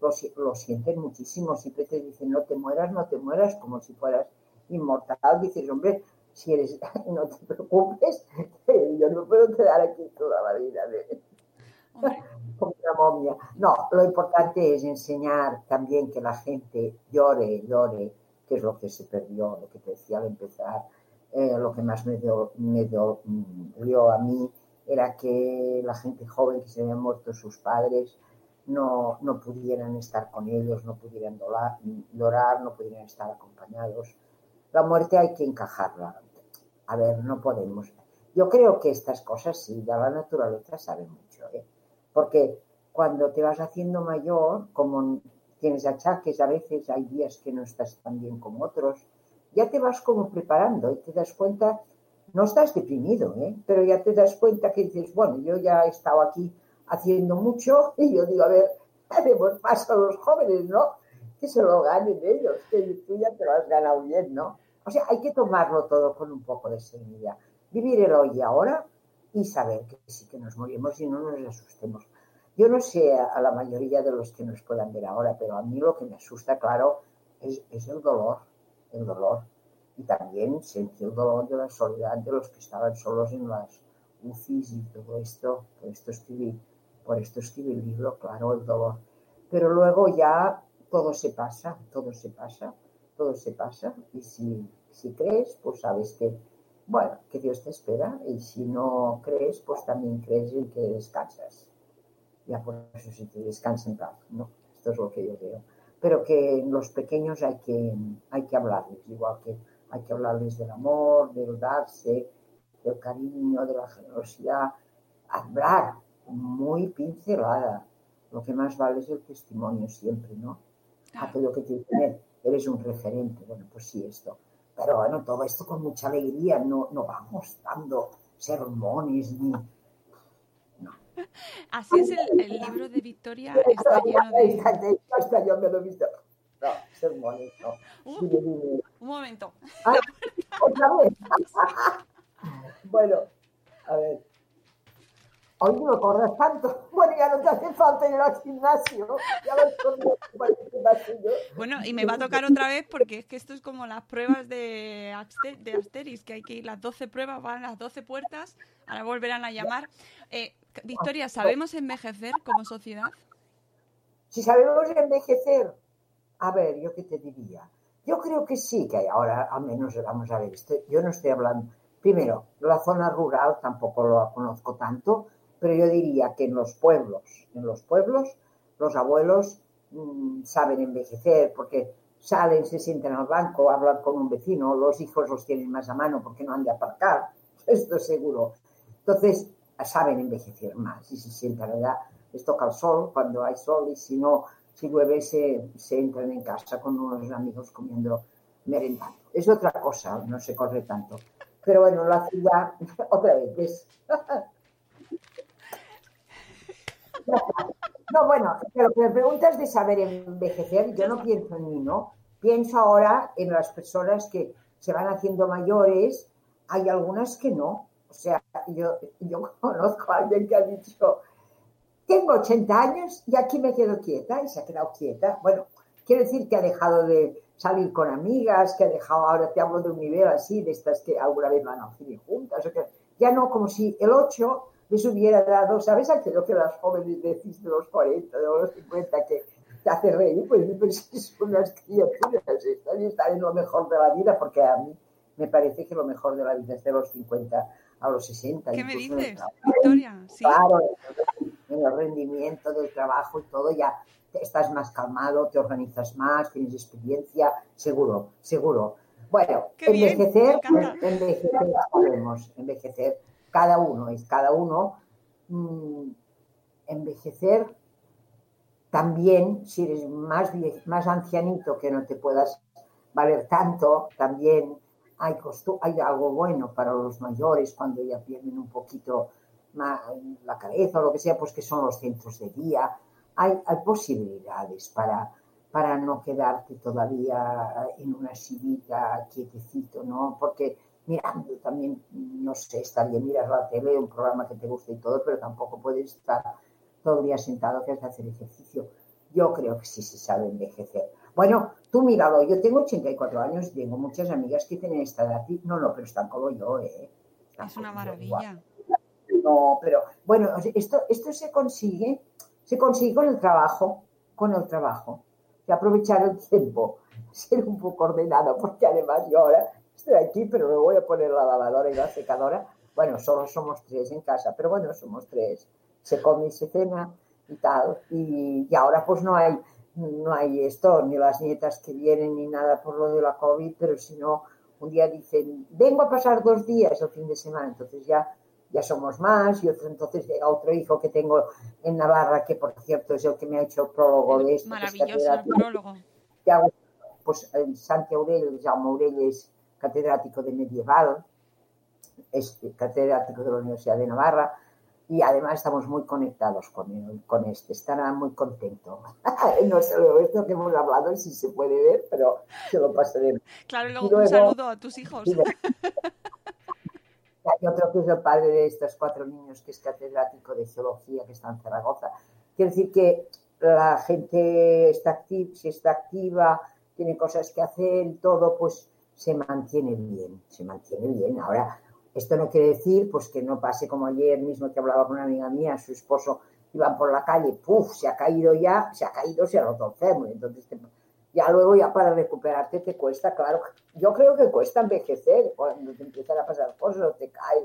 lo, lo sienten muchísimo. Siempre te dicen, no te mueras, no te mueras, como si fueras inmortal. Dices, hombre, si eres, no te preocupes, yo no puedo quedar aquí toda la vida. ¿eh? como una momia. No, lo importante es enseñar también que la gente llore, llore, que es lo que se perdió, lo que te decía al empezar. Eh, lo que más me dio, me dio, dio a mí era que la gente joven que se habían muerto sus padres no, no pudieran estar con ellos, no pudieran llorar, no pudieran estar acompañados. La muerte hay que encajarla. A ver, no podemos. Yo creo que estas cosas sí, ya la naturaleza sabe mucho, ¿eh? porque cuando te vas haciendo mayor, como tienes achaques, a veces hay días que no estás tan bien como otros, ya te vas como preparando y te das cuenta, no estás deprimido, ¿eh? pero ya te das cuenta que dices, bueno, yo ya he estado aquí haciendo mucho y yo digo, a ver, haremos paso a los jóvenes, ¿no? Que se lo ganen ellos, que tú ya te lo has ganado bien, ¿no? O sea, hay que tomarlo todo con un poco de serenidad. Vivir el hoy y ahora y saber que sí que nos morimos y no nos asustemos. Yo no sé a la mayoría de los que nos puedan ver ahora, pero a mí lo que me asusta, claro, es, es el dolor, el dolor. Y también sentí el dolor de la soledad de los que estaban solos en las UCIs y todo esto. Por esto escribí, por esto escribí el libro, claro, el dolor. Pero luego ya todo se pasa, todo se pasa, todo se pasa. Y si, si crees, pues sabes que, bueno, que Dios te espera. Y si no crees, pues también crees en que descansas. Ya por eso si te descansa en paz, ¿no? Esto es lo que yo veo pero que en los pequeños hay que, hay que hablarles, igual que hay que hablarles del amor, del darse, del cariño, de la generosidad, hablar muy pincelada. Lo que más vale es el testimonio siempre, ¿no? Aquello que te dice, eres un referente, bueno, pues sí, esto. Pero bueno, todo esto con mucha alegría, no, no vamos dando sermones ni, Así es el, el, libro de Victoria, está lleno de... Hasta yo me lo he visto. Sermones, no. Un momento. Ah, ¿Otra vez? bueno, a ver. Hoy no corres tanto. Bueno, ya no te hace falta ir al gimnasio. Ya bueno, y me va a tocar otra vez porque es que esto es como las pruebas de, de Asteris, que hay que ir las 12 pruebas, van las 12 puertas, ahora volverán a llamar. Eh, Victoria, ¿sabemos envejecer como sociedad? Si sabemos envejecer, a ver, yo qué te diría. Yo creo que sí, que ahora al menos vamos a ver, yo no estoy hablando, primero, la zona rural tampoco lo conozco tanto, pero yo diría que en los pueblos, en los pueblos, los abuelos mmm, saben envejecer porque salen, se sienten al banco, hablan con un vecino, los hijos los tienen más a mano porque no han de aparcar, esto es seguro. Entonces, saben envejecer más y se sientan edad, les toca el sol cuando hay sol y si no, si llueve se, se entran en casa con unos amigos comiendo merendando. Es otra cosa, no se corre tanto. Pero bueno, la ciudad, otra vez. No, bueno, pero me preguntas de saber envejecer, yo no pienso en mí, ¿no? Pienso ahora en las personas que se van haciendo mayores, hay algunas que no. O sea, yo, yo conozco a alguien que ha dicho, tengo 80 años y aquí me quedo quieta y se ha quedado quieta. Bueno, quiero decir que ha dejado de salir con amigas, que ha dejado, ahora te hablo de un nivel así, de estas que alguna vez van a cine juntas, o que ya no, como si el 8 les hubiera dado, ¿sabes aquello que las jóvenes decís de los 40, de los 50, que te hace reír? Pues, pues son unas criaturas, están, están en lo mejor de la vida, porque a mí me parece que lo mejor de la vida es de los 50 a los 60. ¿Qué me dices, Victoria? ¿Sí? Claro, en el rendimiento del trabajo y todo, ya estás más calmado, te organizas más, tienes experiencia, seguro, seguro. Bueno, envejecer, envejecer, podemos envejecer, cada uno es cada uno. Mmm, envejecer también, si eres más, más ancianito que no te puedas valer tanto, también hay, hay algo bueno para los mayores cuando ya pierden un poquito la cabeza o lo que sea, pues que son los centros de día. Hay, hay posibilidades para, para no quedarte todavía en una sillita quietecito, ¿no? Porque mirando también, no sé, está bien mirar la tele, un programa que te guste y todo, pero tampoco puedes estar todo el día sentado que has de hacer ejercicio. Yo creo que sí se sabe envejecer. Bueno, tú míralo, yo tengo 84 años y tengo muchas amigas que tienen esta edad. No, no, pero están como yo, ¿eh? es una maravilla. No, pero bueno, esto, esto se consigue, se consigue con el trabajo, con el trabajo. Y aprovechar el tiempo, ser un poco ordenado, porque además yo ahora estoy aquí, pero me voy a poner la lavadora y la secadora. Bueno, solo somos tres en casa, pero bueno, somos tres. Se come y se cena y tal. Y, y ahora pues no hay, no hay esto, ni las nietas que vienen ni nada por lo de la COVID, pero si no, un día dicen, vengo a pasar dos días el fin de semana, entonces ya, ya somos más, y otro, entonces llega otro hijo que tengo en Navarra, que por cierto es el que me ha hecho el prólogo de esto. Maravilloso el prólogo. Que hago, pues Santi Aurelio, Jaume Aurelio es catedrático de medieval, es catedrático de la Universidad de Navarra, y además estamos muy conectados con, él, con este, estará muy contento. no sé esto que hemos hablado, si se puede ver, pero se lo pasaré. Claro, luego, luego un saludo a tus hijos. Hay otro que es el padre de estos cuatro niños, que es catedrático de geología, que está en Zaragoza. Quiere decir que la gente está activa, si está activa, tiene cosas que hacer, todo, pues se mantiene bien, se mantiene bien. Ahora, esto no quiere decir pues que no pase como ayer mismo que hablaba con una amiga mía, su esposo iba por la calle, ¡puf! Se ha caído ya, se ha caído, se ha roto el fémur. Entonces, ya luego ya para recuperarte te cuesta, claro. Yo creo que cuesta envejecer cuando te empiezan a pasar cosas o te caes.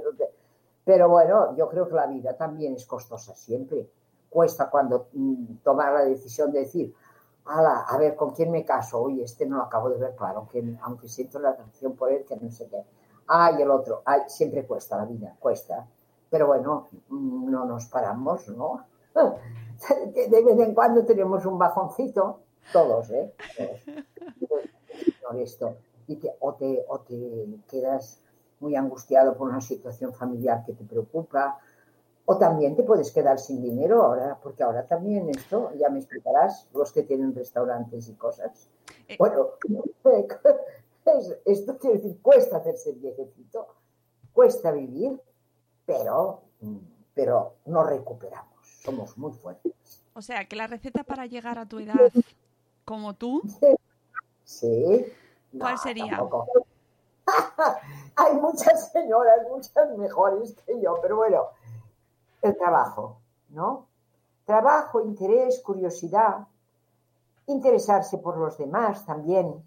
Pero bueno, yo creo que la vida también es costosa siempre. Cuesta cuando mm, tomar la decisión de decir, Ala, a ver, ¿con quién me caso? Oye, este no lo acabo de ver claro, aunque, aunque siento la atracción por él, que no sé qué ay, el otro, ay, siempre cuesta la vida, cuesta. Pero bueno, no nos paramos, ¿no? De vez en cuando tenemos un bajoncito, todos, ¿eh? Por esto. Y que, o, te, o te quedas muy angustiado por una situación familiar que te preocupa, o también te puedes quedar sin dinero ahora, porque ahora también esto, ya me explicarás, los que tienen restaurantes y cosas. Eh, bueno, esto quiere decir, cuesta hacerse viejecito, cuesta vivir, pero, pero no recuperamos, somos muy fuertes. O sea, que la receta para llegar a tu edad como tú, sí. ¿cuál sería? Hay muchas señoras, muchas mejores que yo, pero bueno, el trabajo, ¿no? Trabajo, interés, curiosidad, interesarse por los demás también,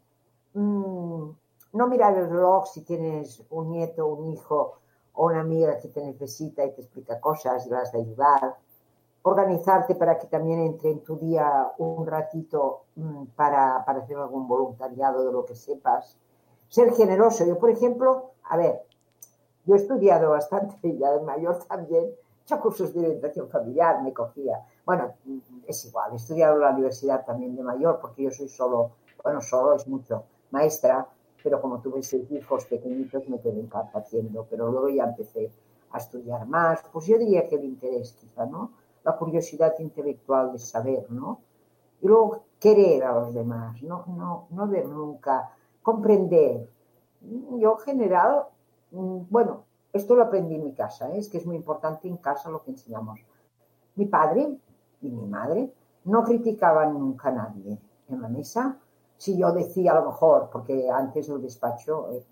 Mm, no mirar el reloj si tienes un nieto, un hijo o una amiga que te necesita y te explica cosas y vas a ayudar. Organizarte para que también entre en tu día un ratito mm, para, para hacer algún voluntariado de lo que sepas. Ser generoso. Yo, por ejemplo, a ver, yo he estudiado bastante ya de mayor también, he hecho cursos de orientación familiar, me cogía. Bueno, mm, es igual, he estudiado en la universidad también de mayor porque yo soy solo, bueno, solo es mucho maestra, pero como tuve seis hijos pequeñitos me quedé haciendo, pero luego ya empecé a estudiar más, pues yo diría que el interés quizá, ¿no? La curiosidad intelectual de saber, ¿no? Y luego querer a los demás, no, no, no ver nunca, comprender. Yo en general, mm, bueno, esto lo aprendí en mi casa, ¿eh? es que es muy importante en casa lo que enseñamos. Mi padre y mi madre no criticaban nunca a nadie en la mesa, si yo decía a lo mejor, porque antes el despacho eh,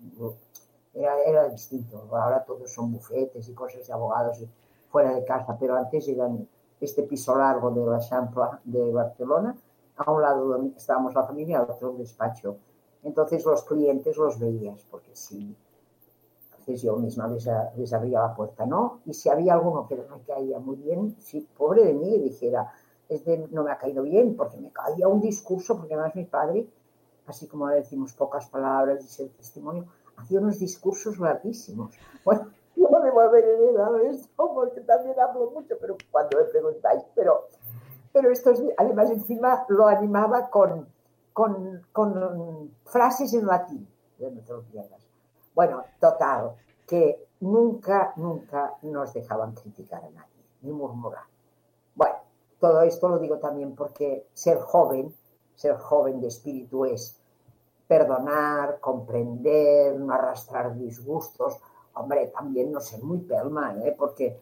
era, era, distinto, ahora todos son bufetes y cosas de abogados y fuera de casa, pero antes eran este piso largo de la Champla de Barcelona, a un lado estábamos la familia, al otro el despacho. Entonces los clientes los veías, porque sí, entonces yo misma les, les, abría la puerta, ¿no? Y si había alguno que no me caía muy bien, sí, pobre de mí, dijera, este no me ha caído bien, porque me caía un discurso, porque además mi padre así como decimos pocas palabras, y el testimonio, hacía unos discursos larguísimos. Bueno, no debo haber heredado esto porque también hablo mucho, pero cuando me preguntáis, pero, pero esto es, además encima lo animaba con, con, con frases en latín, de Bueno, total, que nunca, nunca nos dejaban criticar a nadie, ni murmurar. Bueno, todo esto lo digo también porque ser joven ser joven de espíritu es perdonar, comprender, no arrastrar disgustos. Hombre, también no ser muy pelma, ¿eh? porque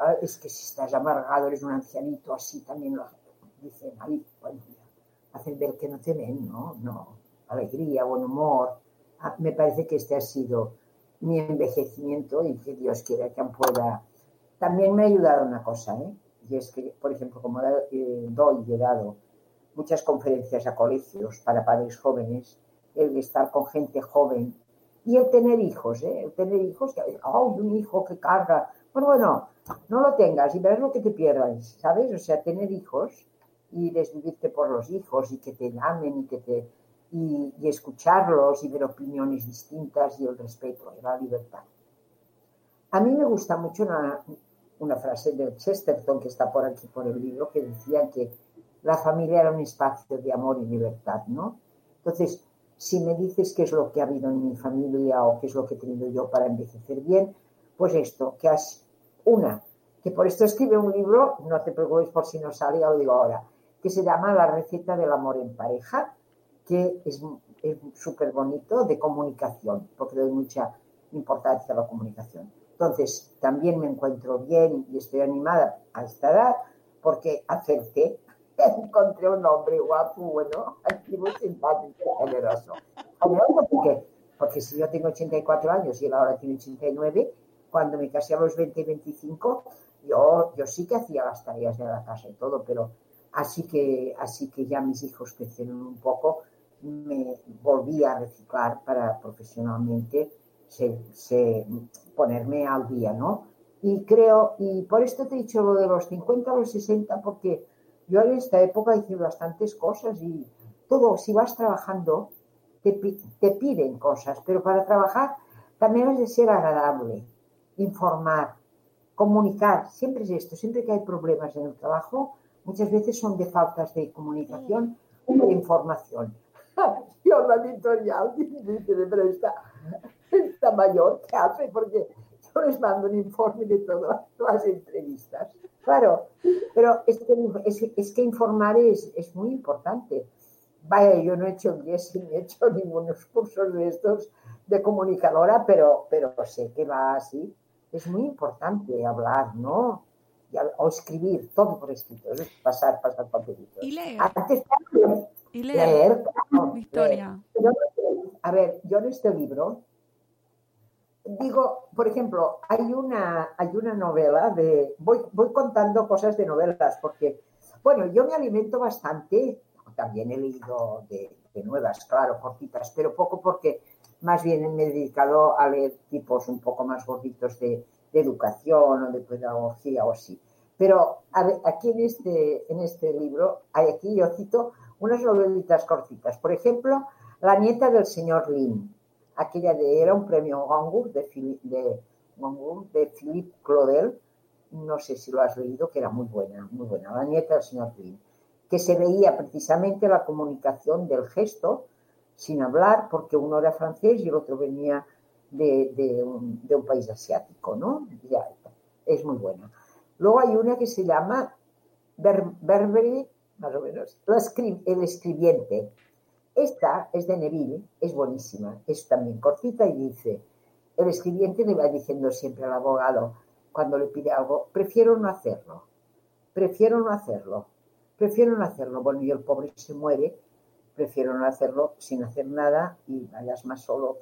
ah, es que si estás amargado, eres un ancianito, así también lo dicen, ahí, bueno, hacen ver que no te ven, ¿no? No, alegría, buen humor. Ah, me parece que este ha sido mi envejecimiento y que Dios quiera que pueda también me ha ayudado una cosa, ¿eh? y es que, por ejemplo, como eh, doy y he dado muchas conferencias a colegios para padres jóvenes, el estar con gente joven y el tener hijos, ¿eh? el tener hijos, que, oh, un hijo que carga. Bueno, bueno, no lo tengas y verás lo que te pierdas, ¿sabes? O sea, tener hijos y desvivirte por los hijos y que te llamen y que te y, escucharlos y ver opiniones distintas y el respeto y la libertad. A mí me gusta mucho una, una frase de Chesterton que está por aquí por el libro que decía que la familia era un espacio de amor y libertad, ¿no? Entonces, si me dices qué es lo que ha habido en mi familia o qué es lo que he tenido yo para envejecer bien, pues esto, que has, una, que por esto escribe un libro, no te preocupes por si no sale, ya lo digo ahora, que se llama La receta del amor en pareja, que es súper bonito de comunicación, porque doy mucha importancia a la comunicación. Entonces, también me encuentro bien y estoy animada a esta edad porque acerté encontré un hombre guapo, bueno, muy simpático, generoso. Generoso porque, porque si yo tengo 84 años y él ahora tiene 89, cuando me casé a los 20 y 25, yo, yo sí que hacía las tareas de la casa y todo, pero así que, así que ya mis hijos crecieron un poco, me volví a reciclar para profesionalmente se, ponerme al día, ¿no? Y creo, y por esto te he dicho lo de los 50 o los 60, porque yo en esta época hice bastantes cosas y todo, si vas trabajando, te, te piden cosas, pero para trabajar también has de ser agradable, informar, comunicar. Siempre es esto, siempre que hay problemas en el trabajo, muchas veces son de faltas de comunicación o de información. Yo la editorial dice, pero esta, esta mayor, ¿qué hace? Porque yo les mando un informe de todas las entrevistas. Claro, pero es que, es, que informar es, es, muy importante. Vaya, yo no he hecho ni he hecho ningunos cursos de estos de comunicadora, pero, pero sé que va así. Es muy importante hablar, ¿no? o escribir, todo por escrito, pasar, pasar papelitos. Y leer. Antes, y leer. Victoria. A ver, yo en este libro digo, por ejemplo, hay una, hay una novela de. Voy, voy contando cosas de novelas, porque, bueno, yo me alimento bastante, también he leído de, nuevas, claro, cortitas, pero poco porque más bien me he dedicado a leer tipos un poco más gorditos de, educación o de pedagogía o así. Pero aquí en este, en este libro, aquí yo cito unas novelitas cortitas. Por ejemplo, La nieta del señor Lin aquella de, era un premio Goncourt de, de, de Philippe Claudel, no sé si lo has leído, que era muy buena, muy buena, la nieta del señor Green, que se veía precisamente la comunicación del gesto sin hablar, porque uno era francés y el otro venía de, un, país asiático, ¿no? Ya, es muy buena. Luego hay una que se llama Berbery, más o menos, el escribiente, esta es de Neville, es buenísima, es también cortita y dice, el escribiente le va diciendo siempre al abogado cuando le pide algo, prefiero no hacerlo, prefiero no hacerlo, prefiero no hacerlo. Bueno, y el pobre se muere, prefiero no hacerlo sin hacer nada y vayas más solo.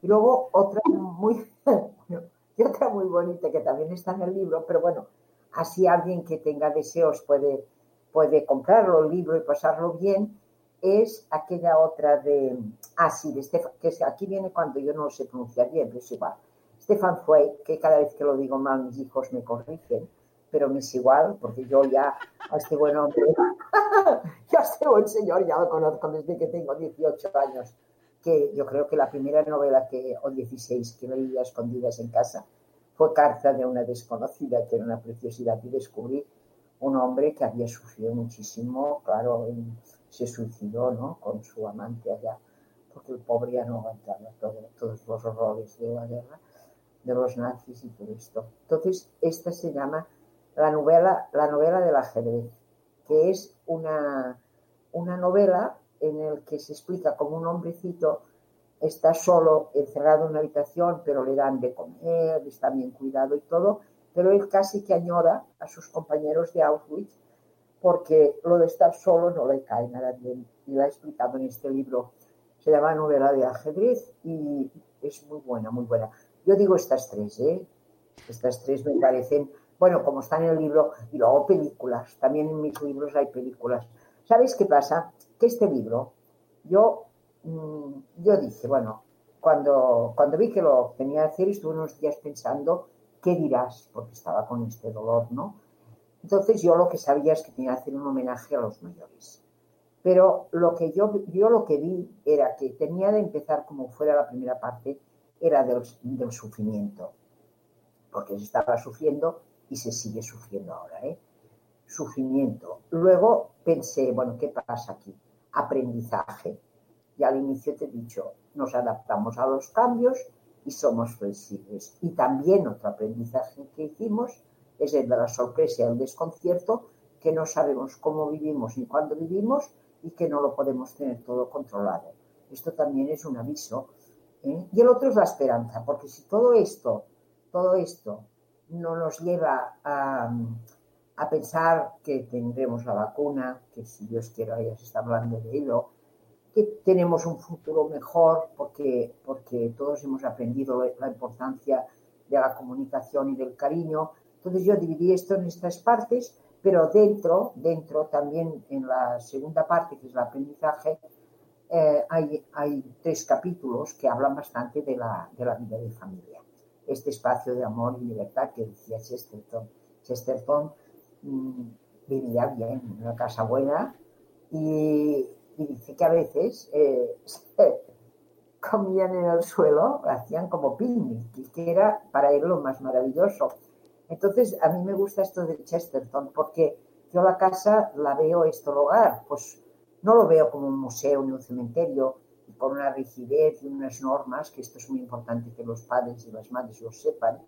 Y luego otra muy, y otra muy bonita que también está en el libro, pero bueno, así alguien que tenga deseos puede, puede comprarlo el libro y pasarlo bien es aquella otra de, ah, sí, de Stefan, que aquí viene cuando yo no sé pronunciar bien, pero es igual. Stefan Zweig, que cada vez que lo digo mal mis hijos me corrigen, pero me es igual, porque yo ya a este buen hombre, yo a este buen señor ya lo conozco desde que tengo 18 años, que yo creo que la primera novela que, o 16 que leí a escondidas en casa fue Carta de una desconocida, que era una preciosidad, y descubrí un hombre que había sufrido muchísimo, claro, en, se suicidó ¿no? con su amante allá, porque el pobre ya no aguantaba todos los horrores de la guerra, de los nazis y todo esto. Entonces, esta se llama la novela, la novela del ajedrez, que es una, una novela en la que se explica cómo un hombrecito está solo, encerrado en una habitación, pero le dan de comer, está bien cuidado y todo, pero él casi que añora a sus compañeros de Auschwitz porque lo de estar solo no le cae nada bien. Y lo ha explicado en este libro. Se llama Novela de ajedrez y es muy buena, muy buena. Yo digo estas tres, ¿eh? Estas tres me parecen, bueno, como están en el libro, y luego películas, también en mis libros hay películas. ¿Sabéis qué pasa? Que este libro, yo, mm, yo dije, bueno, cuando, cuando vi que lo tenía que hacer, estuve unos días pensando, ¿qué dirás? Porque estaba con este dolor, ¿no? Entonces yo lo que sabía es que tenía que hacer un homenaje a los mayores. Pero lo que yo, yo lo que vi era que tenía de empezar como fuera la primera parte, era del, del sufrimiento, porque se estaba sufriendo y se sigue sufriendo ahora, ¿eh? Sufrimiento. Luego pensé, bueno, ¿qué pasa aquí? Aprendizaje. Y al inicio te he dicho, nos adaptamos a los cambios y somos flexibles. Y también otro aprendizaje que hicimos es el de la sorpresa el desconcierto, que no sabemos cómo vivimos ni cuándo vivimos y que no lo podemos tener todo controlado. Esto también es un aviso. ¿eh? Y el otro es la esperanza, porque si todo esto, todo esto no nos lleva a, a pensar que tendremos la vacuna, que si Dios quiere ya se está hablando de ello, que tenemos un futuro mejor porque, porque todos hemos aprendido la importancia de la comunicación y del cariño. Entonces yo dividí esto en estas partes, pero dentro, dentro también en la segunda parte, que es el aprendizaje, eh, hay, tres capítulos que hablan bastante de la, vida de familia. Este espacio de amor y libertad que decía Chesterton. Chesterton mmm, vivía bien en una casa buena y, y dice que a veces eh, comían en el suelo, hacían como picnic, que era para él lo más maravilloso. Entonces, a mí me gusta esto de Chesterton, porque yo la casa la veo esto el hogar, pues no lo veo como un museo ni un cementerio, con una rigidez y unas normas, que esto es muy importante que los padres y las madres lo sepan.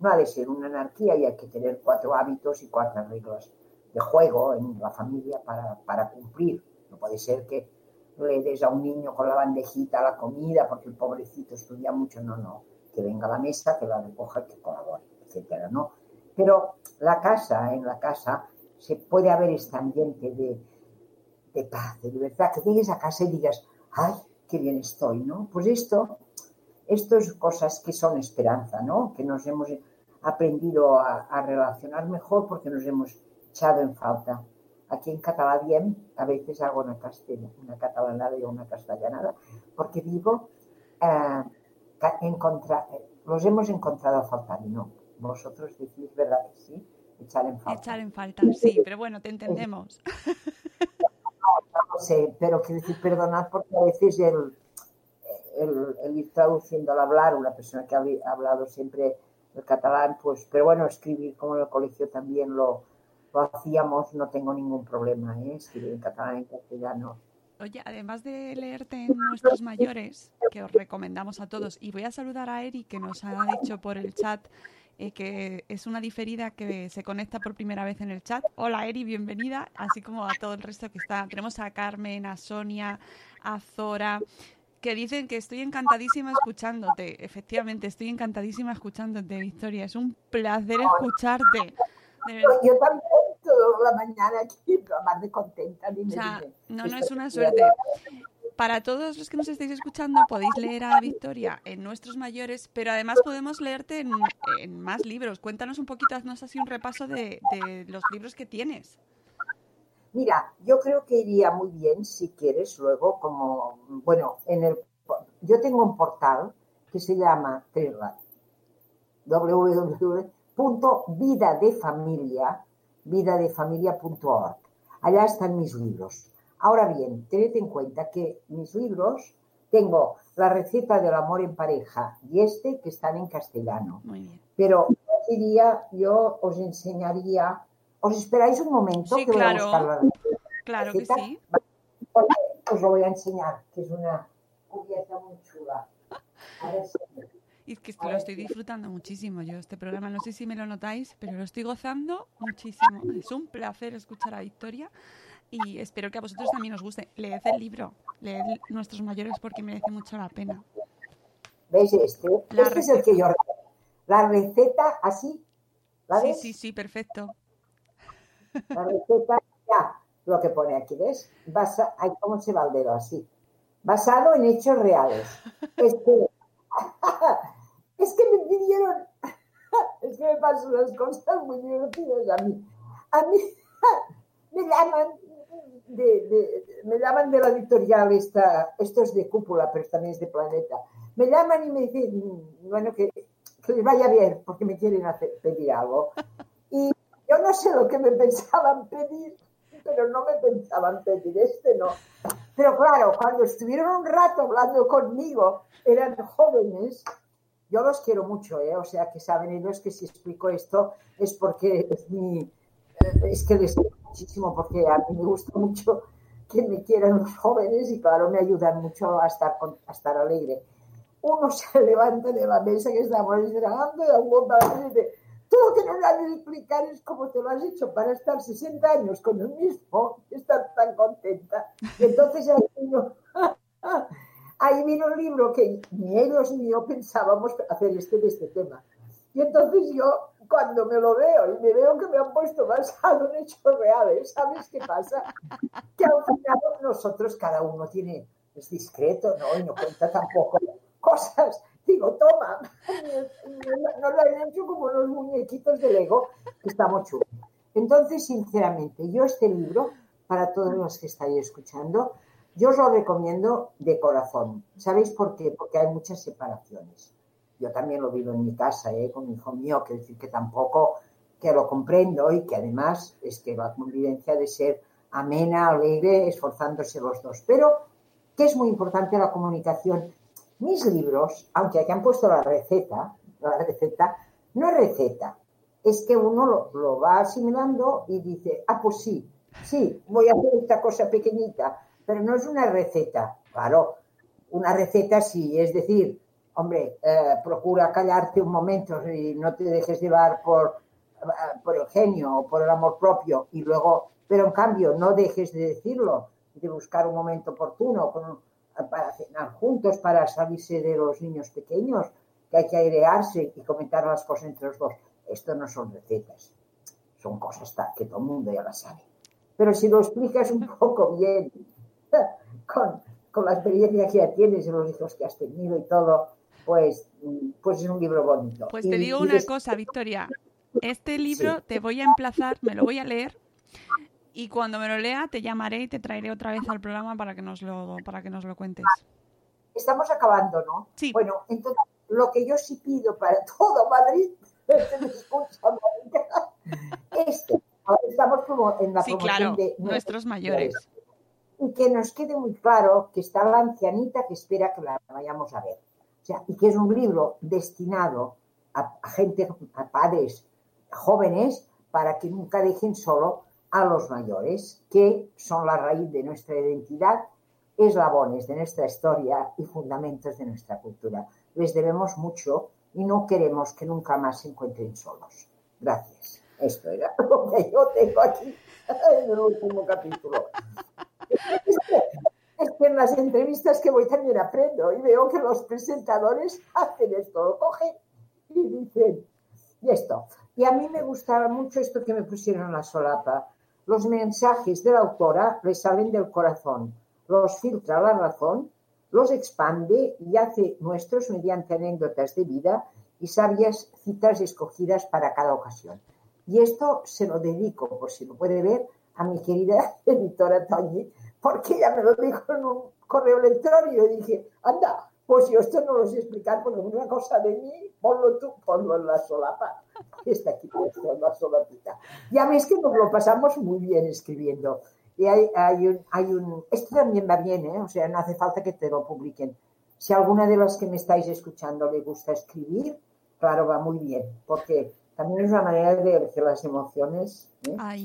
No ha de ser una anarquía y hay que tener cuatro hábitos y cuatro reglas de juego en la familia para, para cumplir. No puede ser que le des a un niño con la bandejita la comida porque el pobrecito estudia mucho. No, no. Que venga a la mesa, que la recoja, que colabore, etcétera, ¿no? Pero la casa, en la casa, se puede haber este ambiente de, paz, de libertad, que llegues a casa y digas, ay, qué bien estoy, ¿no? Pues esto, esto es cosas que son esperanza, ¿no? Que nos hemos aprendido a, relacionar mejor porque nos hemos echado en falta. Aquí en Catalabien a veces hago una, castella, una catalanada y una castellanada, porque digo, eh, encontra, los hemos encontrado a faltar no. Vosotros decís, ¿verdad que sí? Echar en falta. Echar en falta, sí, pero bueno, te entendemos. No, no sé, pero quiero decir, perdonad porque a veces el, el, el ir traduciendo al hablar, una persona que ha hablado siempre el catalán, pues, pero bueno, escribir como en el colegio también lo, lo hacíamos, no tengo ningún problema, ¿eh? escribir en catalán, en castellano. Oye, además de leerte en Nuestros Mayores, que os recomendamos a todos, y voy a saludar a Eri, que nos ha dicho por el chat eh, que es una diferida que se conecta por primera vez en el chat. Hola Eri, bienvenida, así como a todo el resto que está. Tenemos a Carmen, a Sonia, a Zora, que dicen que estoy encantadísima escuchándote. Efectivamente, estoy encantadísima escuchándote, Victoria. Es un placer escucharte. Yo también toda la mañana aquí, más de contenta. Dime, O sea, dime. no, no es una suerte. Para todos los que nos estáis escuchando, podéis leer a Victoria en Nuestros Mayores, pero además podemos leerte en, más libros. Cuéntanos un poquito, haznos así un repaso de, los libros que tienes. Mira, yo creo que iría muy bien si quieres luego como, bueno, en el, yo tengo un portal que se llama Trirra, www.vidadefamilia, vidadefamilia.org. Allá están mis libros. Ahora bien, tened en cuenta que mis libros tengo la receta del amor en pareja y este que están en castellano. Muy bien. Pero yo diría, yo os enseñaría, ¿os esperáis un momento Sí, que voy a claro. buscar la receta? Claro que sí. Os lo voy a enseñar, que es una cubierta muy chula. A ver si- Y es que lo estoy disfrutando muchísimo yo este programa. No sé si me lo notáis, pero lo estoy gozando muchísimo. Es un placer escuchar a Victoria y espero que a vosotros también os guste. Leed el libro, leed Nuestros Mayores porque merece mucho la pena. ¿Veis este? La este es el que yo... La receta así, ¿la Sí, sí, sí, perfecto. La receta, ya, lo que pone aquí, ¿ves? Basa, ay, ¿Cómo se va el dedo? Así. Basado en hechos reales. Es que, es que me pidieron, es que me pasan unas cosas muy divertidas a mí. A mí me llaman me llaman de la editorial esta, esto es de cúpula, pero también es de planeta. Me llaman y me dicen, bueno, que, que les vaya bien, porque me quieren pedir algo. Y yo no sé lo que me pensaban pedir, pero no me pensaban pedir este, no. Pero claro, cuando estuvieron un rato hablando conmigo, eran jóvenes, yo los quiero mucho, ¿eh? o sea que saben ellos que si explico esto es porque es eh, es que les muchísimo, porque a mí me gusta mucho que me quieran los jóvenes y claro, me ayudan mucho a estar, a estar alegre. Uno se levanta de la mesa que estamos grabando y alguno y dice, tú lo que no sabes explicar es cómo te lo has hecho para estar 60 años con el mismo y estar tan contenta. Y entonces ahí vino, ahí vino un libro que ni ellos ni yo pensábamos hacer este de este tema. Y entonces yo, cuando me lo veo y me veo que me han puesto basado en hechos reales, ¿sabes qué pasa? Que al final nosotros, cada uno tiene, es discreto, ¿no? Y no cuenta tampoco cosas. Digo, toma, nos lo han hecho como unos muñequitos de Lego, que está muy chulo. Entonces, sinceramente, yo este libro, para todos los que estáis escuchando, yo os lo recomiendo de corazón. ¿Sabéis por qué? Porque hay muchas separaciones. Yo también lo vivo en mi casa, ¿eh? con mi hijo mío, quiero decir que tampoco, que lo comprendo y que además es que la convivencia de ser amena, alegre, esforzándose los dos. Pero que es muy importante la comunicación. Mis libros, aunque hayan puesto la receta, la receta, no es receta, es que uno lo, lo va asimilando y dice, ah, pues sí, sí, voy a hacer esta cosa pequeñita, pero no es una receta. Claro, una receta sí, es decir, hombre, eh, procura callarte un momento y no te dejes llevar por, eh, por el genio o por el amor propio y luego, pero en cambio no dejes de decirlo, de buscar un momento oportuno con- para cenar juntos, para salirse de los niños pequeños, que hay que airearse y comentar las cosas entre los dos. Esto no son recetas, son cosas que todo el mundo ya las sabe. Pero si lo explicas un poco bien, con, con la experiencia que ya tienes y los hijos que has tenido y todo, pues, mm, pues es un libro bonito. Pues te Y- digo y una cosa, Victoria. Este libro te voy a emplazar, me lo voy a leer y cuando me lo lea te llamaré y te traeré otra vez al programa para que nos lo, para que nos lo cuentes. Estamos acabando, ¿no? Sí. Bueno, entonces, lo que yo sí pido para todo Madrid, que me escucha, Mónica, este, ahora estamos como en la Sí, promoción claro, de nuestros mayores. Y que nos quede muy claro que está la ancianita que espera que la vayamos a ver. Y que es un libro destinado a, a gente, a padres jóvenes, para que nunca dejen solo a los mayores, que son la raíz de nuestra identidad, eslabones de nuestra historia y fundamentos de nuestra cultura. Les debemos mucho y no queremos que nunca más se encuentren solos. Gracias. Esto era lo que yo tengo aquí en el último capítulo. Es que, en las entrevistas que voy también aprendo y veo que los presentadores hacen esto, lo cogen y dicen, y esto. Y a mí me gustaba mucho esto que me pusieron en la solapa. Los mensajes de la autora le salen del corazón, los filtra la razón, los expande y hace nuestros mediante anécdotas de vida y sabias citas escogidas para cada ocasión. Y esto se lo dedico, por si lo puede ver, a mi querida editora Toñi, porque ella me lo dijo en un correo electrónico y dije, anda, pues yo esto no lo sé explicar porque una cosa de mí, ponlo tú, ponlo en la solapa. Está aquí puesto en la solapita. Ya ves que nos lo pasamos muy bien escribiendo. Y hay, hay, un, hay un... Esto también va bien, ¿eh? O sea, no hace falta que te lo publiquen. Si alguna de las que me estáis escuchando le gusta escribir, claro, va muy bien, porque también es una manera de que las emociones ¿eh? Ay.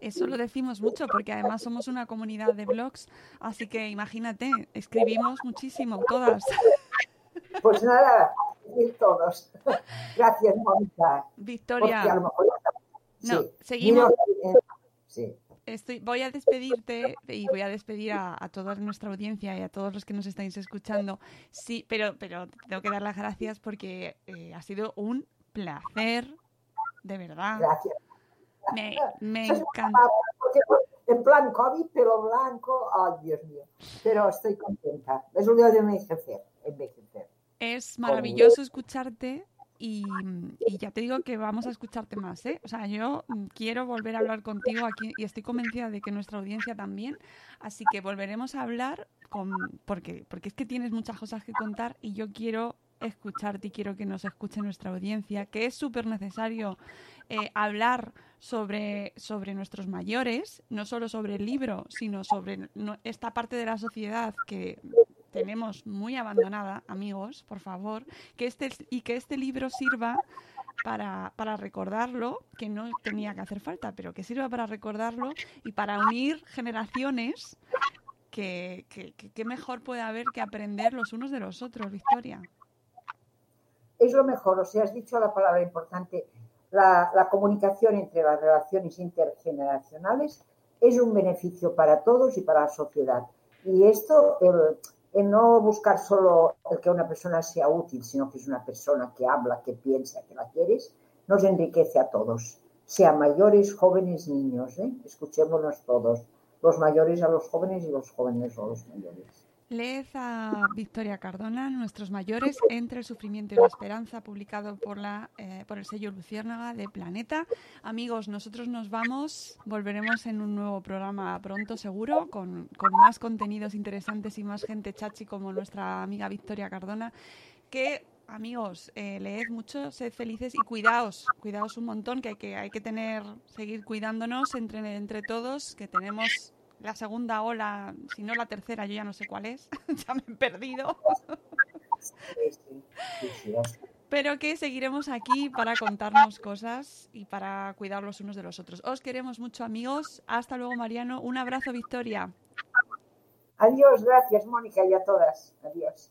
Eso lo decimos mucho porque además somos una comunidad de blogs, así que imagínate, escribimos muchísimo todas. Pues nada, todos. Gracias, Mónica. Porque a Victoria, lo mejor... No, Sí. seguimos. Eh, Sí. estoy, voy a despedirte y voy a despedir a, a toda nuestra audiencia y a todos los que nos estáis escuchando. Sí, pero, pero te tengo que dar las gracias porque eh, ha sido un placer, de verdad. Gracias. Me, me encanta. porque en plan COVID, pelo blanco, ay Dios mío. Pero estoy contenta. Es un día de envejecer, envejecer. Es maravilloso escucharte y, y ya te digo que vamos a escucharte más, ¿eh? O sea, yo mm, quiero volver a hablar contigo aquí y estoy convencida de que nuestra audiencia también, así que volveremos a hablar con, porque, porque es que tienes muchas cosas que contar y yo quiero escucharte y quiero que nos escuche nuestra audiencia, que es súper necesario eh, hablar sobre, sobre nuestros mayores, no solo sobre el libro, sino sobre esta parte de la sociedad que tenemos muy abandonada, amigos, por favor, que este, y que este libro sirva para, para recordarlo, que no tenía que hacer falta, pero que sirva para recordarlo y para unir generaciones que mejor puede haber que aprender los unos de los otros, Victoria. Es lo mejor, o sea, has dicho la palabra importante, la, comunicación entre las relaciones intergeneracionales es un beneficio para todos y para la sociedad. Y esto, el no buscar solo el que una persona sea útil, sino que es una persona que habla, que piensa, que la quieres, nos enriquece a todos, sean mayores, jóvenes, niños. ¿eh? Escuchémonos todos, los mayores a los jóvenes y los jóvenes a los mayores. Leed a Victoria Cardona, Nuestros mayores entre el sufrimiento y la esperanza, publicado por, la, eh, por el sello Luciérnaga de Planeta. Amigos, nosotros nos vamos, volveremos en un nuevo programa pronto seguro, con, con más contenidos interesantes y más gente chachi como nuestra amiga Victoria Cardona, que amigos, eh, leed mucho, sed felices y cuidaos, cuidaos un montón, que hay que, hay que tener, seguir cuidándonos entre, entre todos, que tenemos la segunda ola, si no la tercera, yo ya no sé cuál es, ya me he perdido, pero que seguiremos aquí para contarnos cosas y para cuidar los unos de los otros. Os queremos mucho amigos, hasta luego Mariano, un abrazo Victoria. Adiós, gracias Mónica y a todas. Adiós.